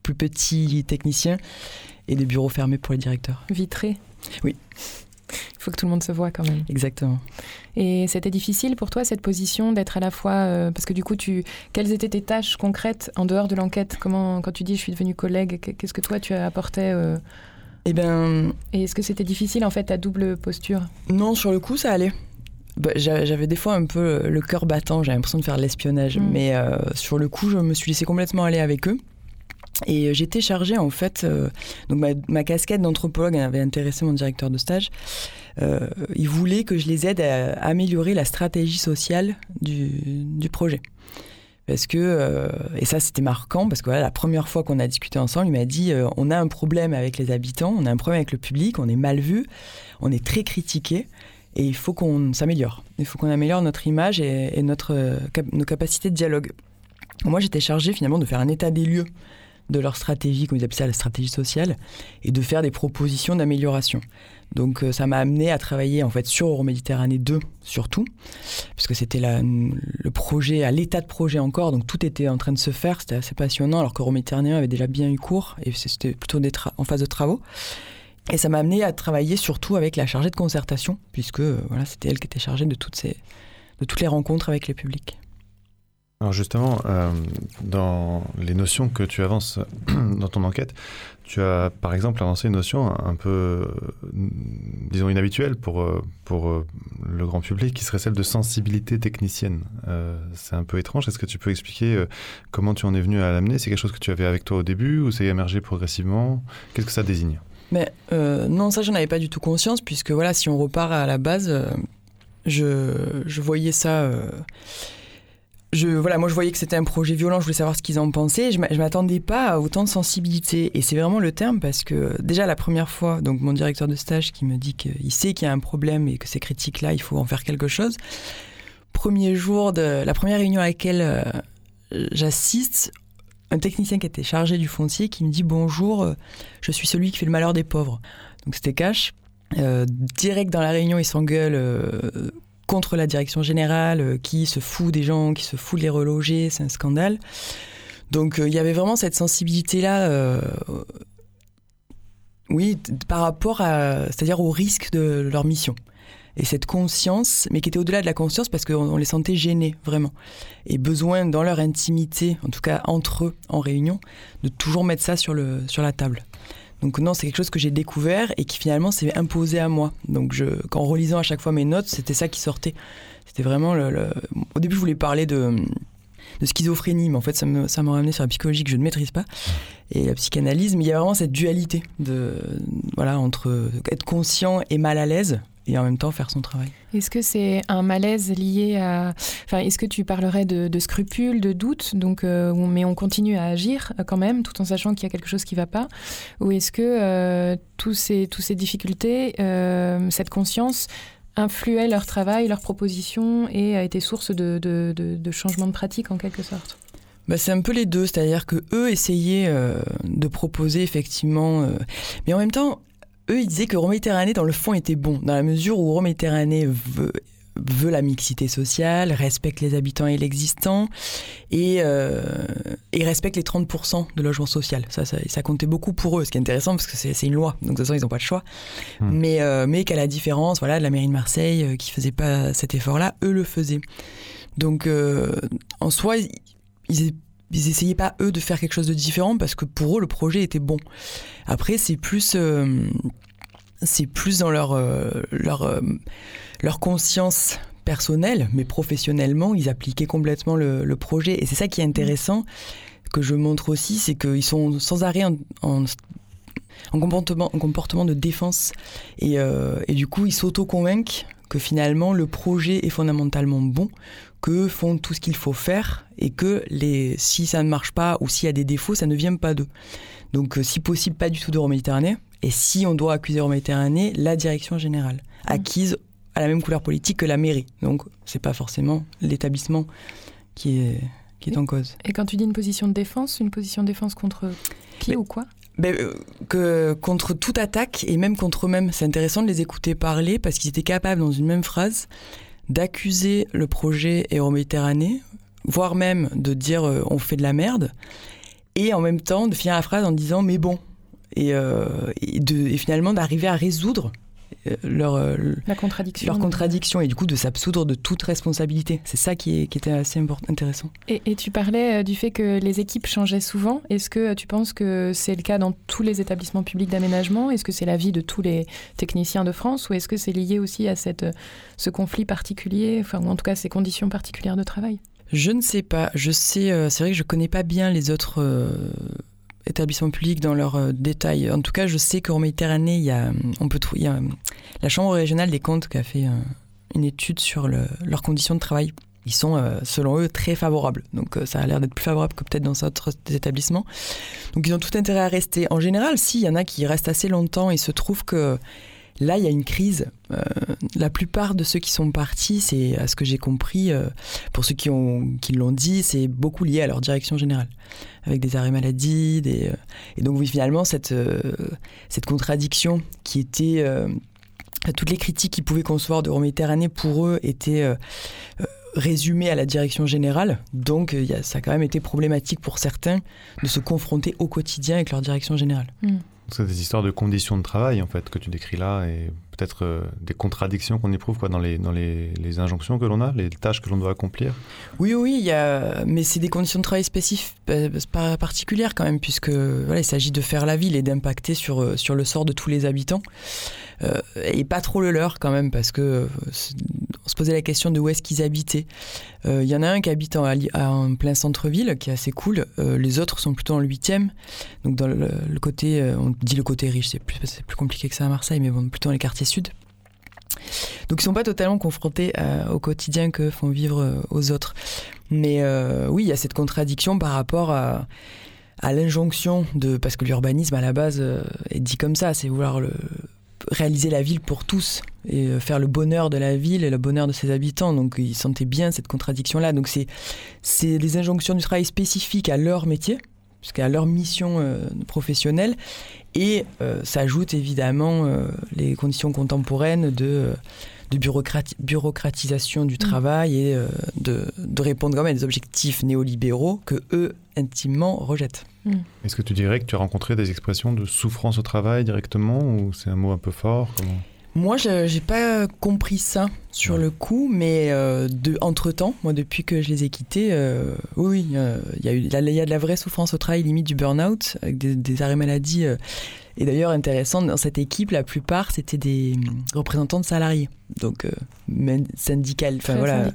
plus petits techniciens et des bureaux fermés pour les directeurs. Vitré. Oui. Il faut que tout le monde se voit quand même. Exactement. Et c'était difficile pour toi cette position d'être à la fois euh, parce que du coup tu quelles étaient tes tâches concrètes en dehors de l'enquête? Comment quand tu dis je suis devenu collègue qu- qu'est-ce que toi tu apportais euh, Eh ben, Et est-ce que c'était difficile en fait ta double posture? Non, sur le coup, ça allait. Bah, j'a- J'avais des fois un peu le cœur battant, j'avais l'impression de faire de l'espionnage. Mm. Mais euh, sur le coup, je me suis laissé complètement aller avec eux. Et euh, j'étais chargée, en fait, euh, donc ma, ma casquette d'anthropologue avait intéressé mon directeur de stage. Euh, il voulait que je les aide à améliorer la stratégie sociale du, du projet. Parce que, euh, et ça c'était marquant, parce que la première fois qu'on a discuté ensemble, il m'a dit euh, on a un problème avec les habitants, on a un problème avec le public, on est mal vu, on est très critiqué, et il faut qu'on s'améliore. Il faut qu'on améliore notre image et, notre, euh, nos capacités de dialogue. Moi j'étais chargée finalement de faire un état des lieux de leur stratégie, comme ils appellent ça la stratégie sociale, et de faire des propositions d'amélioration. Donc euh, ça m'a amené à travailler en fait sur Euroméditerranée 2 surtout, puisque c'était le projet, à l'état de projet encore, donc tout était en train de se faire, c'était assez passionnant, alors qu'Euroméditerranée avait déjà bien eu cours, et c'était plutôt en phase de travaux. Et ça m'a amené à travailler surtout avec la chargée de concertation, puisque euh, voilà, c'était elle qui était chargée de toutes, ces, de toutes les rencontres avec les publics. Alors justement, euh, dans les notions que tu avances dans ton enquête, tu as par exemple avancé une notion un peu, euh, disons, inhabituelle pour, euh, pour le grand public, qui serait celle de sensibilité technicienne. C'est un peu étrange. Est-ce que tu peux expliquer comment tu en es venu à l'amener? C'est quelque chose que tu avais avec toi au début ou c'est émergé progressivement? Qu'est-ce que ça désigne? Mais non, ça, j'en avais pas du tout conscience, puisque voilà, si on repart à la base, je, je voyais ça. Je, voilà, moi, je voyais que c'était un projet violent, je voulais savoir ce qu'ils en pensaient. Je je m'attendais pas à autant de sensibilité. Et c'est vraiment le terme, parce que déjà, la première fois, donc mon directeur de stage qui me dit qu'il sait qu'il y a un problème et que ces critiques-là, il faut en faire quelque chose. Premier jour de la première réunion à laquelle euh, j'assiste, un technicien qui était chargé du foncier qui me dit bonjour, euh, je suis celui qui fait le malheur des pauvres. Donc c'était cash. Euh, direct dans la réunion, il s'engueule contre la direction générale, qui se fout des gens, qui se fout de les reloger, c'est un scandale. Donc il y avait vraiment cette sensibilité-là, oui, par rapport à, c'est-à-dire au risque de leur mission et cette conscience, mais qui était au-delà de la conscience parce qu'on les sentait gênés vraiment, et besoin dans leur intimité, en tout cas entre eux en réunion, de toujours mettre ça sur, le, sur la table. Donc non, c'est quelque chose que j'ai découvert et qui finalement s'est imposé à moi. Donc je, en relisant à chaque fois mes notes, c'était ça qui sortait. C'était vraiment le, Au début, je voulais parler de, de schizophrénie, mais en fait, ça m'a ramené sur la psychologie que je ne maîtrise pas et la psychanalyse. Mais il y a vraiment cette dualité de voilà entre être conscient et mal à l'aise et en même temps faire son travail. Est-ce que c'est un malaise lié à... Enfin, est-ce que tu parlerais de, scrupules, de doutes, donc, euh, mais on continue à agir euh, quand même, tout en sachant qu'il y a quelque chose qui ne va pas? Ou est-ce que euh, tous ces, toutes ces difficultés, cette conscience, influait leur travail, leurs propositions et a été source de, de, de, changement de pratique en quelque sorte? Bah, c'est un peu les deux, c'est-à-dire que eux essayaient de proposer effectivement, mais en même temps, eux, ils disaient que Rome-Méditerranée, dans le fond, était bon, dans la mesure où Rome-Méditerranée veut, veut la mixité sociale, respecte les habitants et l'existant, et, euh, et, respecte les 30% de logement social. Ça, ça, comptait beaucoup pour eux, ce qui est intéressant parce que c'est une loi, donc de toute façon, ils n'ont pas le choix. Hmm. Mais, euh, mais qu'à la différence voilà, de la mairie de Marseille, euh, qui ne faisait pas cet effort-là, eux le faisaient. Donc, en soi, ils, ils ils essayaient pas eux de faire quelque chose de différent parce que pour eux le projet était bon. Après c'est plus euh, c'est plus dans leur euh, leur euh, leur conscience personnelle, mais professionnellement ils appliquaient complètement le, projet et c'est ça qui est intéressant que je montre aussi, c'est qu'ils sont sans arrêt en, en, comportement, en comportement de défense et, et du coup ils s'auto-convainquent que finalement le projet est fondamentalement bon, que font tout ce qu'il faut faire et que les, si ça ne marche pas ou s'il y a des défauts, ça ne vient pas d'eux. Donc, euh, si possible, pas du tout d'Euroméditerranée. Et si on doit accuser Euroméditerranée, la direction générale, mmh. acquise à la même couleur politique que la mairie. Donc, c'est pas forcément l'établissement qui est, qui est en cause. Et quand tu dis une position de défense, une position de défense contre qui ou quoi? ben, euh, que contre toute attaque et même contre eux-mêmes. C'est intéressant de les écouter parler parce qu'ils étaient capables, dans une même phrase, d'accuser le projet Euroméditerranée, voire même de dire euh, on fait de la merde, et en même temps de finir la phrase en disant mais bon, et, euh, de, et finalement d'arriver à résoudre leur, La contradiction. leur contradiction et du coup de s'absoudre de toute responsabilité. C'est ça qui, qui, était assez intéressant. Et, et, tu parlais du fait que les équipes changeaient souvent. Est-ce que tu penses que c'est le cas dans tous les établissements publics d'aménagement? Est-ce que c'est la vie de tous les techniciens de France? Ou est-ce que c'est lié aussi à cette, ce conflit particulier, enfin, ou en tout cas ces conditions particulières de travail? Je ne sais pas. Je sais, euh, c'est vrai que je connais pas bien les autres. Euh, établissements publics dans leurs euh, détails. En tout cas, je sais qu'en Méditerranée, il y a, on peut trouver, la Chambre régionale des comptes qui a fait euh, une étude sur leurs conditions de travail. Ils sont, euh, selon eux, très favorables. Donc ça a l'air d'être plus favorable que peut-être dans d'autres établissements. Donc ils ont tout intérêt à rester. En général, si, il y en a qui restent assez longtemps, il se trouve que Là, il y a une crise. Euh, la plupart de ceux qui sont partis, c'est à ce que j'ai compris, euh, pour ceux qui, ont, qui l'ont dit, c'est beaucoup lié à leur direction générale, avec des arrêts maladie. Euh, et donc, finalement, cette, cette contradiction qui était. toutes les critiques qu'ils pouvaient concevoir de Méditerranée, pour eux, étaient résumées à la direction générale. Donc, ça a quand même été problématique pour certains de se confronter au quotidien avec leur direction générale. Hmm. C'est des histoires de conditions de travail, en fait, que tu décris là, et peut-être euh, des contradictions qu'on éprouve quoi, dans, les, dans les, les injonctions que l'on a, les tâches que l'on doit accomplir. Oui, oui, y a... mais c'est des conditions de travail spécifiques, pas particulières quand même, puisque voilà, il s'agit de faire la ville et d'impacter sur, euh, sur le sort de tous les habitants. Euh, et pas trop le leur quand même, parce que on se posait la question de où est-ce qu'ils habitaient. Il y en a un qui habite en, plein centre-ville, qui est assez cool. les autres sont plutôt en le huitième, donc dans le, côté, on dit le côté riche, c'est plus, compliqué que ça à Marseille, mais bon, plutôt dans les quartiers sud. Donc ils sont pas totalement confrontés euh, au quotidien que font vivre euh, aux autres. Mais euh, oui, il y a cette contradiction par rapport à, l'injonction de parce que l'urbanisme à la base est dit comme ça, c'est vouloir réaliser la ville pour tous et faire le bonheur de la ville et le bonheur de ses habitants. Donc ils sentaient bien cette contradiction là. Donc c'est c'est des injonctions du travail spécifiques à leur métier puisqu'à leur mission professionnelle et euh, s'ajoutent évidemment euh, les conditions contemporaines de, de bureaucratisation du mm. travail et de, de, répondre quand même à des objectifs néolibéraux que eux intimement rejettent. Mm. Est-ce que tu dirais que tu as rencontré des expressions de souffrance au travail directement ou c'est un mot un peu fort moi, je n'ai pas compris ça sur le coup, mais euh, de, entre-temps, moi, depuis que je les ai quittés, euh, oui, euh, il y, a eu, y a de la vraie souffrance au travail, limite du burn-out, avec des, arrêts maladie. et d'ailleurs, intéressant, dans cette équipe, la plupart, c'était des représentants de salariés, donc syndical, enfin voilà,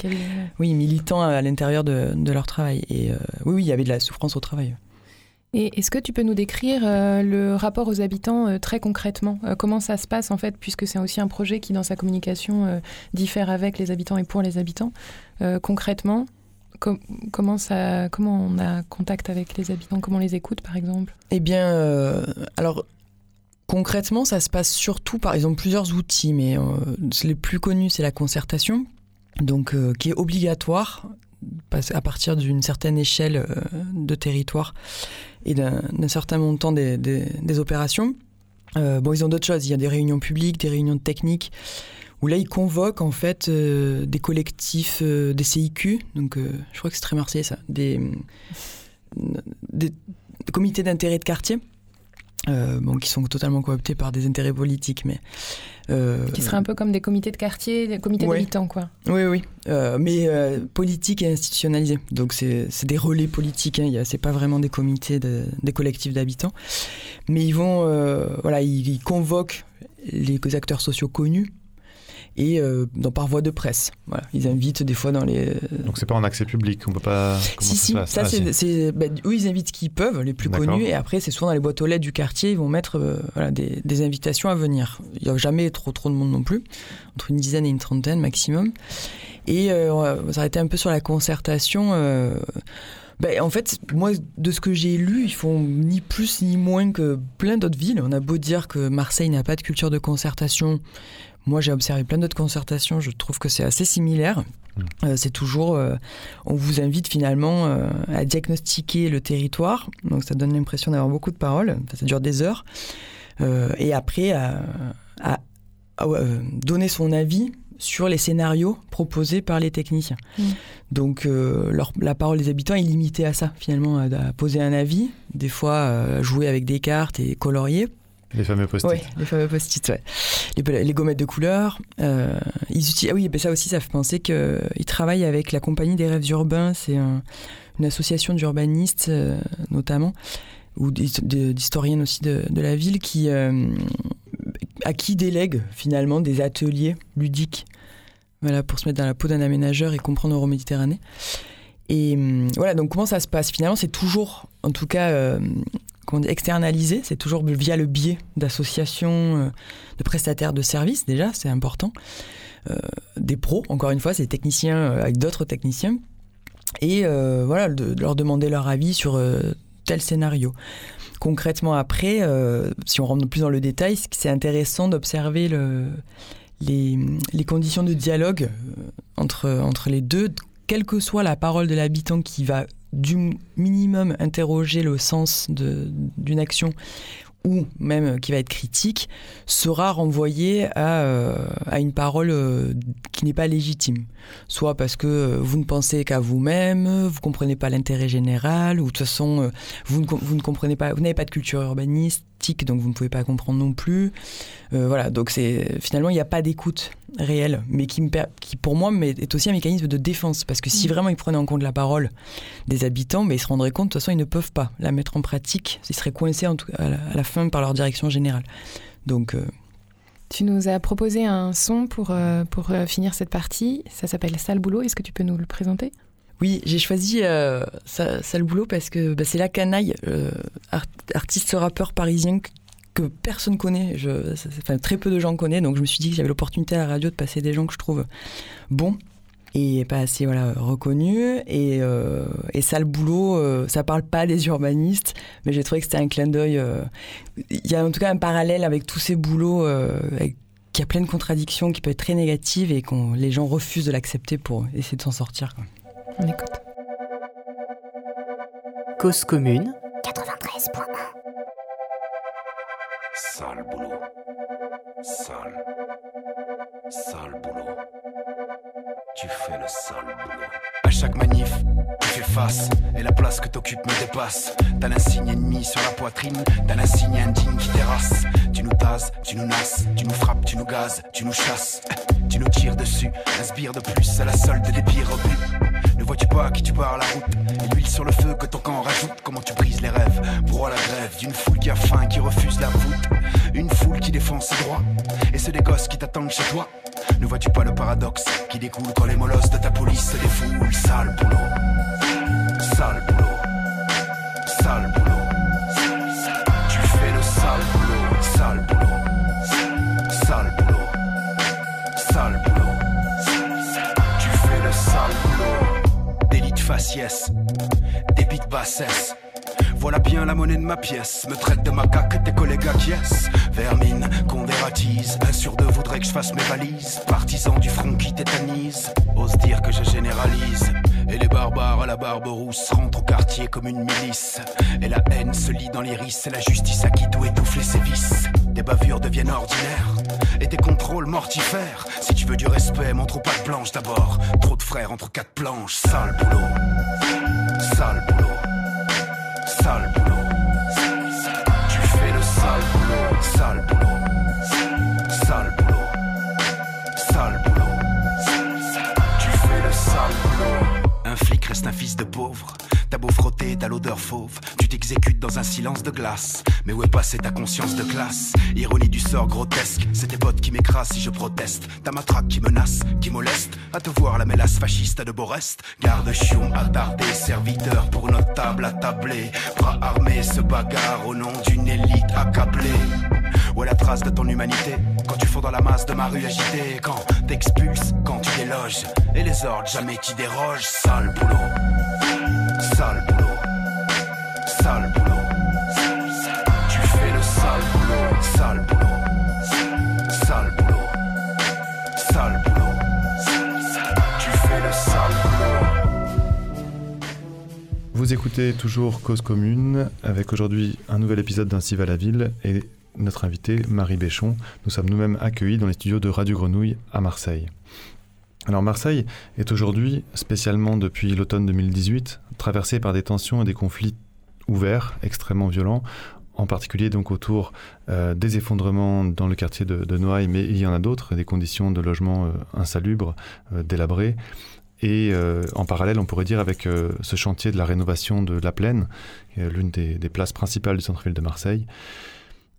oui, militants à, l'intérieur de, de, leur travail. Et oui, oui, il y avait de la souffrance au travail. Et est-ce que tu peux nous décrire euh, le rapport aux habitants euh, très concrètement euh, Comment ça se passe en fait, puisque c'est aussi un projet qui dans sa communication diffère avec les habitants et pour les habitants. concrètement, comment, ça, comment on a contact avec les habitants Comment on les écoute par exemple? Eh bien, alors concrètement, ça se passe surtout par, ont plusieurs outils, mais les plus connus, c'est la concertation, donc qui est obligatoire à partir d'une certaine échelle de territoire et d'un certain montant des, des, opérations. Euh, bon, ils ont d'autres choses. Il y a des réunions publiques, des réunions techniques, où là, ils convoquent en fait euh, des collectifs, euh, des CIQ, donc je crois que c'est très marseillais ça, des, des comités d'intérêt de quartier. Euh, bon, qui sont totalement cooptés par des intérêts politiques, mais euh, qui seraient un peu comme des comités de quartier, des comités d'habitants, quoi. Oui, oui, euh, mais politiques et institutionnalisés. Donc c'est des relais politiques. Hein. C'est pas vraiment des comités, des collectifs d'habitants, mais ils vont, voilà, ils, convoquent les acteurs sociaux connus et euh, dans, par voie de presse. Voilà. Ils invitent des fois dans les. Donc c'est pas en accès public, on peut pas. si, si, ça, ah, c'est. Ben, oui, ils invitent qui peuvent, les plus connus, et après, c'est souvent dans les boîtes aux lettres du quartier, ils vont mettre euh, voilà, des, des, invitations à venir. Il n'y a jamais trop, trop de monde non plus, entre une dizaine et une trentaine maximum. Et euh, on va s'arrêter un peu sur la concertation. Ben, en fait, moi, de ce que j'ai lu, ils font ni plus ni moins que plein d'autres villes. On a beau dire que Marseille n'a pas de culture de concertation, moi, j'ai observé plein d'autres concertations. Je trouve que c'est assez similaire. Mm. Euh, c'est toujours, euh, on vous invite finalement euh, à diagnostiquer le territoire. Donc, ça donne l'impression d'avoir beaucoup de paroles. Ça, dure des heures. et après, à, donner son avis sur les scénarios proposés par les techniciens. Mm. Donc la parole des habitants est limitée à ça, finalement, à, poser un avis, des fois jouer avec des cartes et colorier. Les fameux post-it. Oui, les fameux post-it. Les, gommettes de couleur. Euh, ils utilisent, ah oui, ben ça aussi, ça fait penser qu'ils travaillent avec la Compagnie des rêves urbains. C'est une association d'urbanistes, euh, notamment, ou d'historiennes aussi de, la ville, qui, euh, à qui délèguent finalement des ateliers ludiques voilà, pour se mettre dans la peau d'un aménageur et comprendre Euro-Méditerranée. Et voilà, donc comment ça se passe? Finalement, c'est toujours, en tout cas, externalisé, c'est toujours via le biais d'associations, euh, de prestataires de services déjà, c'est important. Euh, des pros, encore une fois, c'est des techniciens euh, avec d'autres techniciens. Et voilà, de, leur demander leur avis sur tel scénario. Concrètement, après, si on rentre plus dans le détail, c'est intéressant d'observer le, les, les, conditions de dialogue entre, entre les deux, quelle que soit la parole de l'habitant qui va du minimum interroger le sens d'une action ou même qui va être critique, sera renvoyé à, euh, une parole euh, qui n'est pas légitime. Soit parce que vous ne pensez qu'à vous-même, vous ne comprenez pas l'intérêt général, ou de toute façon, euh, vous ne, vous ne comprenez pas, vous n'avez pas de culture urbaniste, donc vous ne pouvez pas comprendre non plus. Euh, voilà, donc c'est finalement il n'y a pas d'écoute réelle, mais qui, me, qui pour moi est aussi un mécanisme de défense, parce que si mm. vraiment ils prenaient en compte la parole des habitants, mais ils se rendraient compte de toute façon ils ne peuvent pas la mettre en pratique, ils seraient coincés en tout, à, la, fin par leur direction générale. Donc euh, tu nous as proposé un son pour, euh, pour finir cette partie. Ça s'appelle Sale Boulot. Est-ce que tu peux nous le présenter? Oui, j'ai choisi euh, ça, le boulot parce que bah, c'est la canaille, euh, artiste rappeur parisien que, personne connaît. Enfin, très peu de gens connaissent, donc je me suis dit que j'avais l'opportunité à la radio de passer des gens que je trouve bons et pas assez voilà reconnus. Et, euh, et ça le boulot, euh, ça parle pas des urbanistes, mais j'ai trouvé que c'était un clin d'œil. Il y a en tout cas un parallèle avec tous ces boulots. qui a plein de contradictions, qui peut être très négatives et que les gens refusent de l'accepter pour essayer de s'en sortir. On écoute. Cause commune 93.1 Sale boulot. Sale. Sale boulot. Tu fais le sale boulot. À chaque manif, tu fais face et la place que t'occupes me dépasse. T'as l'insigne ennemi sur la poitrine, t'as l'insigne indigne qui terrasse. Tu nous tases, tu nous nasses, tu nous frappes, tu nous gazes, tu nous chasses. Tu nous tires dessus, un sbire de plus à la solde des pires rebuts. Vois-tu pas qui tu pars la route? Et l'huile sur le feu que ton camp rajoute. Comment tu brises les rêves Broie la grève d'une foule qui a faim, qui refuse la voûte Une foule qui défend ses droits Et c'est des gosses qui t'attendent chez toi. Ne vois-tu pas le paradoxe qui découle quand les molosses de ta police se défoulent? Sale boulot. Sale boulot faciès Débit de voilà bien la monnaie de ma pièce. Me traite de macaque, tes collègues acquiescent. Vermine, qu'on dératise. Un sur deux voudrait que je fasse mes valises. Partisan du front qui tétanise. Ose dire que je généralise. Et les barbares à la barbe rousse rentrent au quartier comme une milice. Et la haine se lit dans l'iris. Et la justice a qui doit étouffer ses vices. Des bavures deviennent ordinaires. Et des contrôles mortifères. Si tu veux du respect, montre pas de blanche d'abord. Trop de frères entre quatre planches. Sale boulot. Sale boulot. Sale boulot. Tu fais le sale boulot. Sale boulot. Sale boulot. Sale boulot. Tu fais le sale boulot. Un flic reste un fils de pauvre. T'as beau frotter, t'as l'odeur fauve. Tu t'exécutes dans un silence de glace. Mais où est passée ta conscience de classe? Ironie du sort grotesque. C'est tes potes qui m'écrasent si je proteste. Ta matraque qui menace, qui moleste. À te voir la mélasse fasciste de Borest. Garde chion attardé, serviteur pour notre table attablée. Bras armés se bagarre au nom d'une élite accablée. Où est la trace de ton humanité? Quand tu fonds dans la masse de ma rue agitée Quand t'expulses, quand tu déloges Et les ordres jamais qui dérogent Sale boulot Boulot. Boulot. Sale Vous écoutez toujours Cause Commune avec aujourd'hui un nouvel épisode va la ville et notre invitée Marie Béchon. Nous sommes nous-mêmes accueillis dans les studios de Radio Grenouille à Marseille. Alors Marseille est aujourd'hui, spécialement depuis l'automne 2018, traversée par des tensions et des conflits ouverts, extrêmement violents, en particulier donc autour euh, des effondrements dans le quartier de, Noailles, mais il y en a d'autres, des conditions de logement euh, insalubres, euh, délabrées. Et en parallèle, on pourrait dire avec ce chantier de la rénovation de la Plaine, l'une des, des, places principales du centre-ville de Marseille.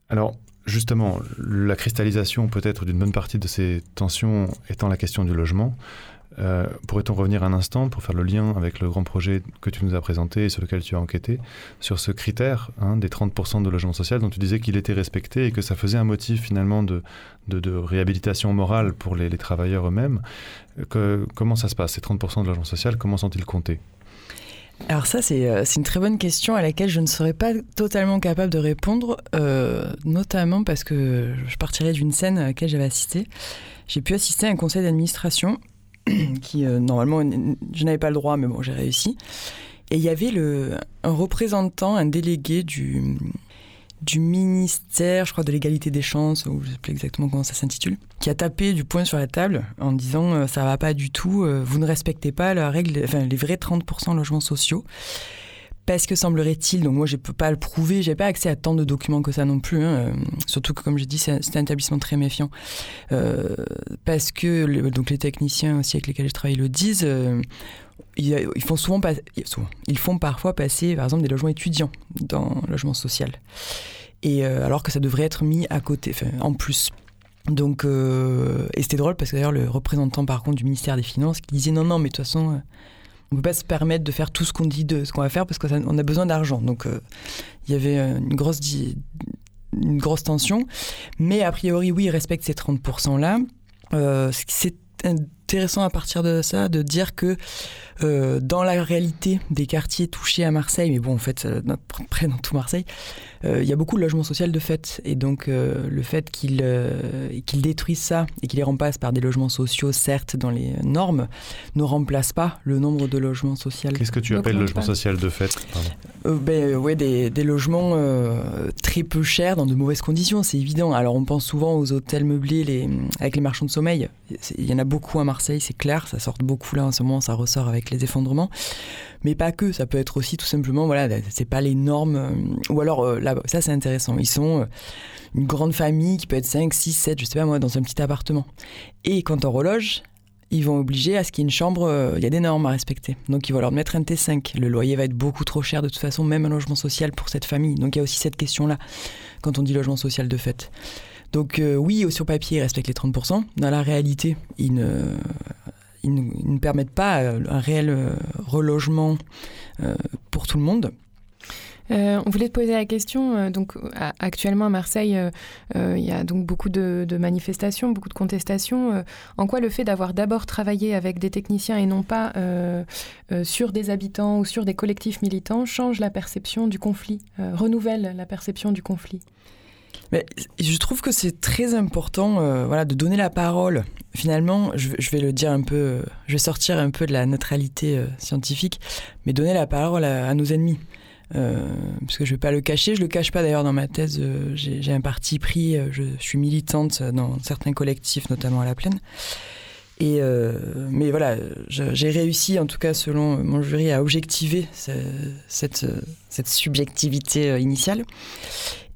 Alors, justement, la cristallisation peut-être d'une bonne partie de ces tensions étant la question du logement. Euh, Pourrait-on revenir un instant pour faire le lien avec le grand projet que tu nous as présenté et sur lequel tu as enquêté, sur ce critère hein, des 30% de logement social dont tu disais qu'il était respecté et que ça faisait un motif finalement de, réhabilitation morale pour les, travailleurs eux-mêmes. Que, comment ça se passe, ces 30% de logement social, comment sont-ils comptés? Alors ça, c'est euh, une très bonne question à laquelle je ne serais pas totalement capable de répondre, euh, notamment parce que je partirais d'une scène à laquelle j'avais assisté. J'ai pu assister à un conseil d'administration qui, euh, normalement, je n'avais pas le droit, mais bon, j'ai réussi. Et il y avait le, un représentant, un délégué du, du ministère, je crois, de l'égalité des chances, ou je ne sais plus exactement comment ça s'intitule, qui a tapé du poing sur la table en disant euh, ça va pas du tout, euh, vous ne respectez pas la règle, enfin les vrais 30% logements sociaux. Parce que semblerait-il, donc moi je peux pas le prouver, j'ai pas accès à tant de documents que ça non plus, hein, euh, surtout que comme je dis c'est un établissement très méfiant. Euh, parce que donc les techniciens aussi avec lesquels je travaille le disent, euh, ils, font souvent, ils font parfois passer par exemple des logements étudiants dans le logement social. Et alors que ça devrait être mis à côté, en plus. Donc, et c'était drôle parce que d'ailleurs le représentant par contre du ministère des Finances qui disait non non mais de toute façon on peut pas se permettre de faire tout ce qu'on dit de ce qu'on va faire parce qu'on a besoin d'argent. Donc euh, il y avait une grosse, une grosse tension. Mais a priori, oui, ils respectent ces 30%-là. Euh, c'est intéressant à partir de ça de dire que euh, dans la réalité des quartiers touchés à Marseille, mais bon, en fait, euh, près dans tout Marseille, euh, il y a beaucoup de logements sociaux de fait. Et donc, le fait qu'ils qu'ils détruisent ça et qu'ils les remplacent par des logements sociaux, certes, dans les normes, ne remplace pas le nombre de logements sociaux. Qu'est-ce que tu appelles logement social de fait ben, ouais, des, des logements très peu chers dans de mauvaises conditions, c'est évident. Alors, on pense souvent aux hôtels meublés les, avec les marchands de sommeil. Il y en a beaucoup à Marseille, c'est clair, ça sort beaucoup là en ce moment, ça ressort avec les effondrements. Mais pas que, ça peut être aussi tout simplement, voilà, c'est pas les normes. Euh, ou alors, euh, ça c'est intéressant, ils sont euh, une grande famille qui peut être 5, 6, 7, je sais pas moi, dans un petit appartement. Et quand on reloge, ils vont obliger à ce qu'il y ait une chambre, il y a des normes à respecter. Donc ils vont leur mettre un T5. Le loyer va être beaucoup trop cher de toute façon, même un logement social pour cette famille. Donc il y a aussi cette question-là quand on dit logement social de fait. Donc oui, sur papier, ils respectent les 30%. Dans la réalité, ils ne, permettent pas euh, un réel euh, relogement euh, pour tout le monde. On voulait te poser la question. donc, actuellement à Marseille, il y a donc beaucoup de, manifestations, beaucoup de contestations. en quoi le fait d'avoir d'abord travaillé avec des techniciens et non pas sur des habitants ou sur des collectifs militants change la perception du conflit, renouvelle la perception du conflit? Mais je trouve que c'est très important euh, voilà, de donner la parole. Finalement, je, vais le dire un peu, je vais sortir un peu de la neutralité euh, scientifique, mais donner la parole à, nos ennemis. Euh, parce que je ne vais pas le cacher, je ne le cache pas d'ailleurs dans ma thèse, j'ai un parti pris, je, suis militante dans certains collectifs, notamment à la plaine. Et mais voilà, j'ai réussi, en tout cas selon mon jury, à objectiver cette subjectivité initiale.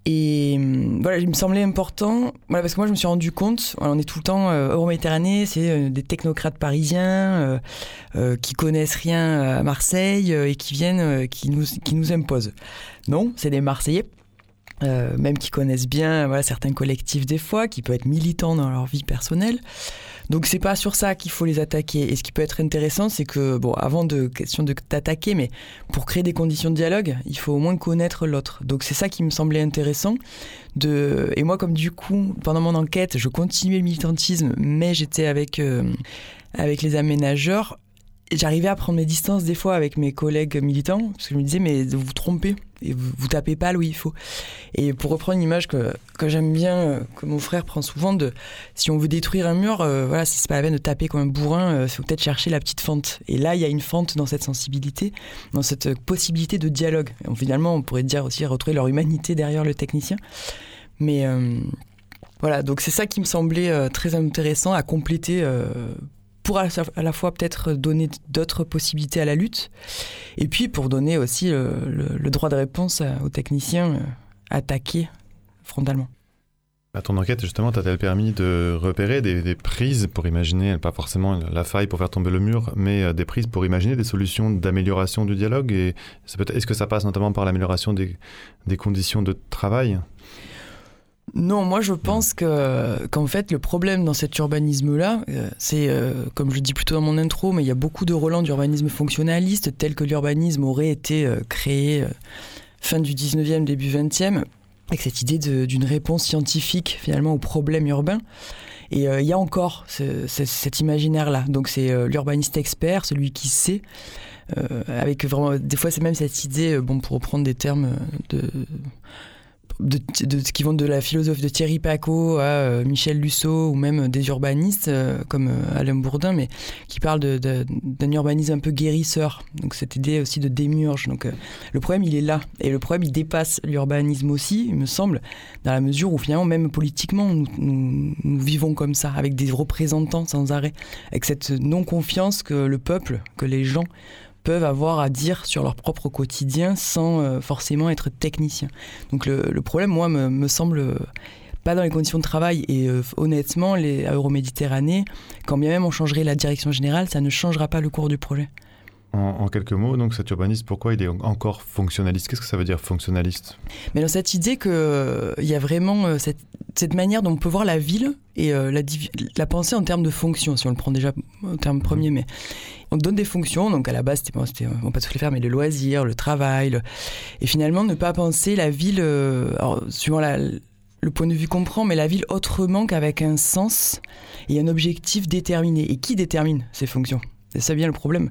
Et hum, voilà, il me semblait important, voilà, parce que moi je me suis rendu compte, on est tout le temps euh, Euroméditerranée, c'est euh, des technocrates parisiens euh, euh, qui connaissent rien à Marseille et qui viennent, qui, nous, qui nous imposent. Non, c'est des Marseillais. même qui connaissent bien voilà, certains collectifs des fois, qui peuvent être militants dans leur vie personnelle, donc c'est pas sur ça qu'il faut les attaquer. Et ce qui peut être intéressant, c'est que, bon, avant de question de t'attaquer, mais pour créer des conditions de dialogue, il faut au moins connaître l'autre. Donc c'est ça qui me semblait intéressant. De... Et moi, comme du coup, pendant mon enquête, je continuais le militantisme, mais j'étais avec, euh, avec les aménageurs, j'arrivais à prendre mes distances des fois avec mes collègues militants, parce que je me disais, mais vous vous trompez, et vous, vous tapez pas là où il faut. Et pour reprendre une image que, que j'aime bien, euh, que mon frère prend souvent, de si on veut détruire un mur, euh, voilà, c'est pas la peine de taper comme un bourrin, il euh, faut peut-être chercher la petite fente. Et là, il y a une fente dans cette sensibilité, dans cette possibilité de dialogue. Finalement, on pourrait dire aussi retrouver leur humanité derrière le technicien. Mais voilà, donc c'est ça qui me semblait très intéressant à compléter pour à la fois peut-être donner d'autres possibilités à la lutte, et puis pour donner aussi le, droit de réponse aux techniciens euh, attaqués frontalement. À ton enquête, justement, t'as-t-elle permis de repérer des, prises pour imaginer, pas forcément la faille pour faire tomber le mur, mais euh, des prises pour imaginer des solutions d'amélioration du dialogue? Est-ce que ça passe notamment par l'amélioration des conditions de travail? Non, moi je pense que qu'en fait le problème dans cet urbanisme-là, euh, c'est euh, comme je le dis plutôt dans mon intro, mais il y a beaucoup de relents d'urbanisme fonctionnaliste, tel que l'urbanisme aurait été euh, créé fin du 19e, début 20e, avec cette idée d'une réponse scientifique finalement aux problèmes urbains. Et il y a encore cet imaginaire-là. Donc c'est l'urbaniste expert, celui qui sait. avec vraiment, des fois c'est même cette idée, bon pour reprendre des termes de de, ce qui vont de la philosophie de Thierry Paco à euh, Michel Lusso ou même des urbanistes euh, comme euh, Alain Bourdin, mais qui parlent d'un urbanisme un peu guérisseur. Donc cette idée aussi de démiurge. Donc le problème il est là et le problème il dépasse l'urbanisme aussi, il me semble, dans la mesure où finalement même politiquement nous, nous vivons comme ça avec des représentants sans arrêt, avec cette non confiance que le peuple, que les gens peuvent avoir à dire sur leur propre quotidien sans euh, forcément être technicien. Donc le, problème, moi, me, semble euh, pas dans les conditions de travail. Et euh, honnêtement, les Euroméditerranée, quand bien même on changerait la direction générale, ça ne changera pas le cours du projet. En, quelques mots, donc cet urbaniste, pourquoi il est encore fonctionnaliste? Qu'est-ce que ça veut dire fonctionnaliste? Mais dans cette idée qu'il il y a vraiment cette, cette, manière dont on peut voir la ville et la, la, pensée en termes de fonction, si on le prend déjà au terme premier, mais on donne des fonctions. Donc à la base, c'était, bon, on pas tous les faire, mais le loisir, le travail. Et finalement, ne pas penser la ville, euh, alors, suivant la, le point de vue comprend, mais la ville autrement qu'avec un sens et un objectif déterminé. Et qui détermine ces fonctions? C'est ça bien le problème.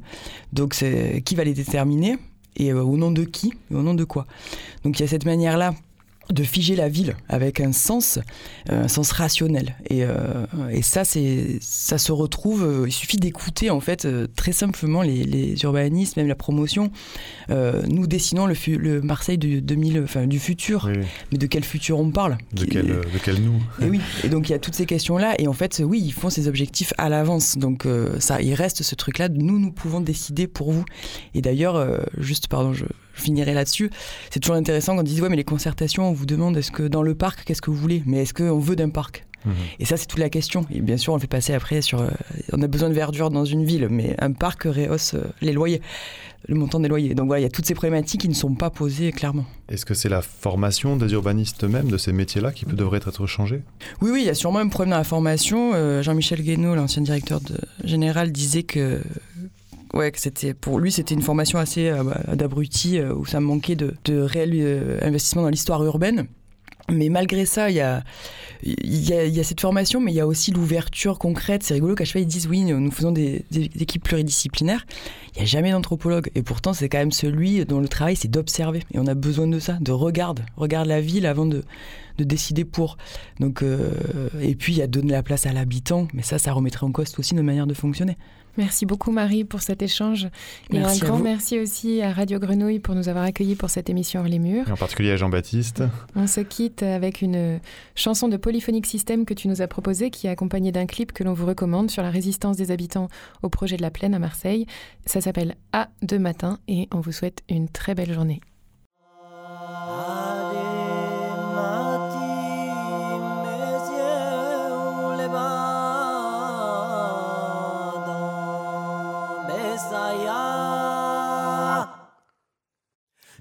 Donc c'est qui va les déterminer et au nom de qui et au nom de quoi? Donc il y a cette manière-là de figer la ville avec un sens, un sens rationnel. Et, euh, et ça, c'est, ça se retrouve. Euh, il suffit d'écouter en fait euh, très simplement les, les, urbanistes, même la promotion. nous dessinons le, le Marseille du 2000, enfin du futur. Mais de quel futur on parle? De quel, de quel, nous? Et oui. Et donc il y a toutes ces questions-là. Et en fait, oui, ils font ces objectifs à l'avance. Donc ça, il reste ce truc-là. Nous, nous pouvons décider pour vous. Et d'ailleurs, juste, pardon, je, je finirai là-dessus. C'est toujours intéressant quand on dit ouais mais les concertations, on vous demande est-ce que dans le parc, qu'est-ce que vous voulez? Mais est-ce qu'on veut d'un parc? Mhm. Et ça, c'est toute la question. Et bien sûr, on le fait passer après sur. Euh, on a besoin de verdure dans une ville, mais un parc rehausse euh, les loyers, le montant des loyers. Donc voilà, il y a toutes ces problématiques qui ne sont pas posées clairement. Est-ce que c'est la formation des urbanistes eux-mêmes, de ces métiers-là, qui peut, devrait être changée Oui, oui, il y a sûrement un problème dans la formation. Euh, Jean-Michel Guénaud, l'ancien directeur de, général, disait que ouais, c'était pour lui c'était une formation assez euh, bah, d'abruti euh, où ça manquait de, réel euh, investissement dans l'histoire urbaine. Mais malgré ça, il y a, cette formation, mais il y a aussi l'ouverture concrète. C'est rigolo qu'à chaque fois ils disent oui, nous faisons des, équipes pluridisciplinaires. Il n'y a jamais d'anthropologue. Et pourtant, c'est quand même celui dont le travail, c'est d'observer. Et on a besoin de ça, de regarde. Regarde la ville avant de, de décider pour. Donc, euh, et puis, il y a donner la place à l'habitant. Mais ça, ça remettrait en cause aussi nos manières de fonctionner. Merci beaucoup Marie pour cet échange. Et un grand merci aussi à Radio Grenouille pour nous avoir accueillis pour cette émission Hors les murs. Et en particulier à Jean-Baptiste. On se quitte avec une chanson de Polyphonic System que tu nous as proposée qui est accompagnée d'un clip que l'on vous recommande sur la résistance des habitants au projet de la Plaine à Marseille. Ça s'appelle A de matin et on vous souhaite une très belle journée.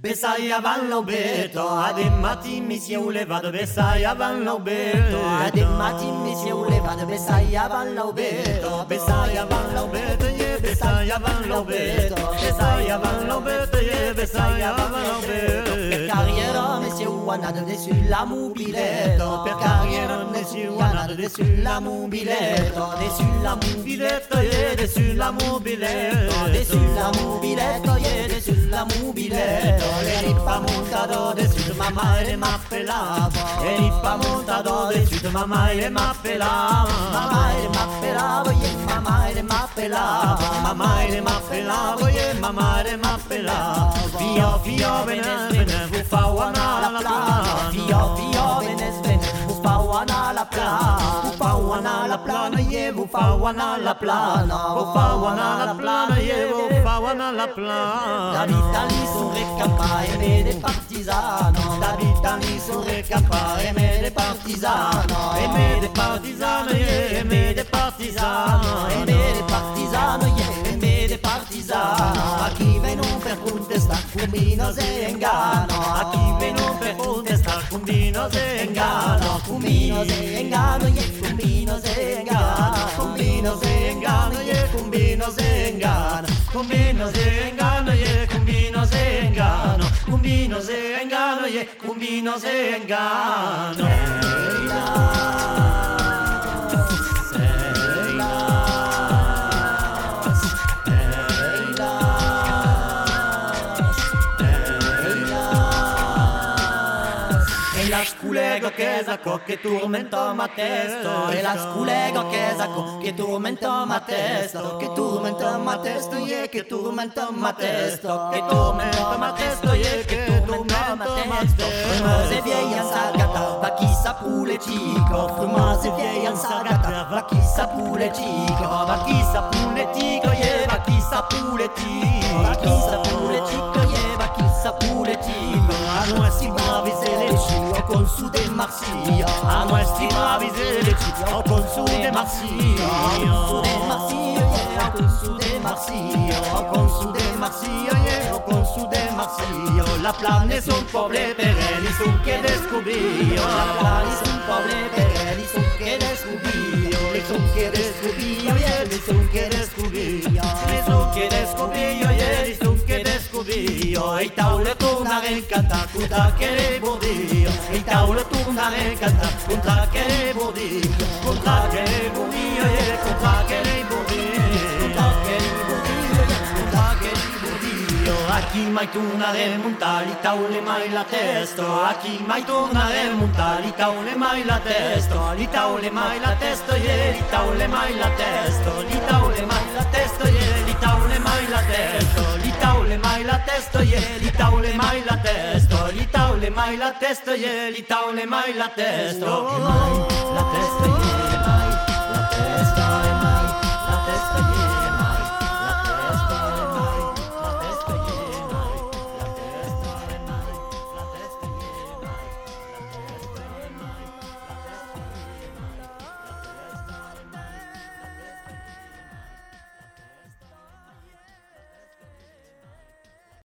Bezaia ban lau beto, adem mati misiule bat Bezaia ban lau beto, adem mati misiule bat Bezaia ban lau beto, bezaia ban lau beto. Besaia van l'aubeto, Besaia van l'aubeto, yeah, Besaia van l'aubeto. Per carriera mi si uanato dessus la mobiletto, per carriera mi si uanato dessus la mobiletto, dessus la mobiletto, yeah, dessus la mobiletto, dessus la mobiletto, yeah, dessus la mobiletto. Est pas montado de maman, elle m'appelava. Elle est pas montado de m'appelava. Maman, elle m'appelava, yeah, maman, m'appelava, yeah, maman, elle m'appelava. Fio, fio, venes, venes, vous fa wana la plana. La plana. La plana, wana la plana. La plana, wana la plana. Sono recapà e me de partisano. La vita li sono recapà e me de partisano. E me de partisano, yeah, e me de partisano. E me de partisano, yeah, e me de partisano. A chi vengono per contestare, cumino se ingano. A chi vengono per contestare, cumino se ingano. Cumino se ingano, yeah, cumino se ingano. Cumino se ingano, yeah, cumino se ingano. Cumino se ingano, yeah, cumino se ingano. Cumino se ingano, yeah, cumino se ingano. sculego culego chesacco che turmentò ma testo e la culego chesacco che turmentò ma testo che turmentò ma testo e che turmentò ma testo che turmentò ma testo e che turmentò ma testo frumose vieja sagata va chissà pure cico frumose vieja sagata va chissà pure cico va chissà pure cico e va chissà pure cico va chissà pure cico e sa pure cico A noi si bravi se le cico con su de Marsiglia. A noi sti bravi se le cico con su de Marsiglia. Con su de Marsiglia. Yeah con su de Marsiglia. Con su de Marsiglia yeah con su de Marsiglia. La plane son poble per elli son che descubrio La plane son poble per elli son che descubrio so quieres cubillo y eres un quieres cubillo Eso quieres cubillo y eres un quieres cubillo Y taule tu una del canta cuta quere bodillo Y taule tu una del canta cuta quere bodillo Cuta quere bodillo y cuta Aquí mai tunare muntali, taule mai la testo. Aquí mai tunare muntali, taule mai la testo. Li taule mai la testo, ye, li taule mai la testo. Li taule mai la testo, ye, li taule mai la testo. Li taule mai la testo, ye, li taule mai la testo. Li taule mai la testo, ye, li taule mai la testo. Li mai la testo, ye.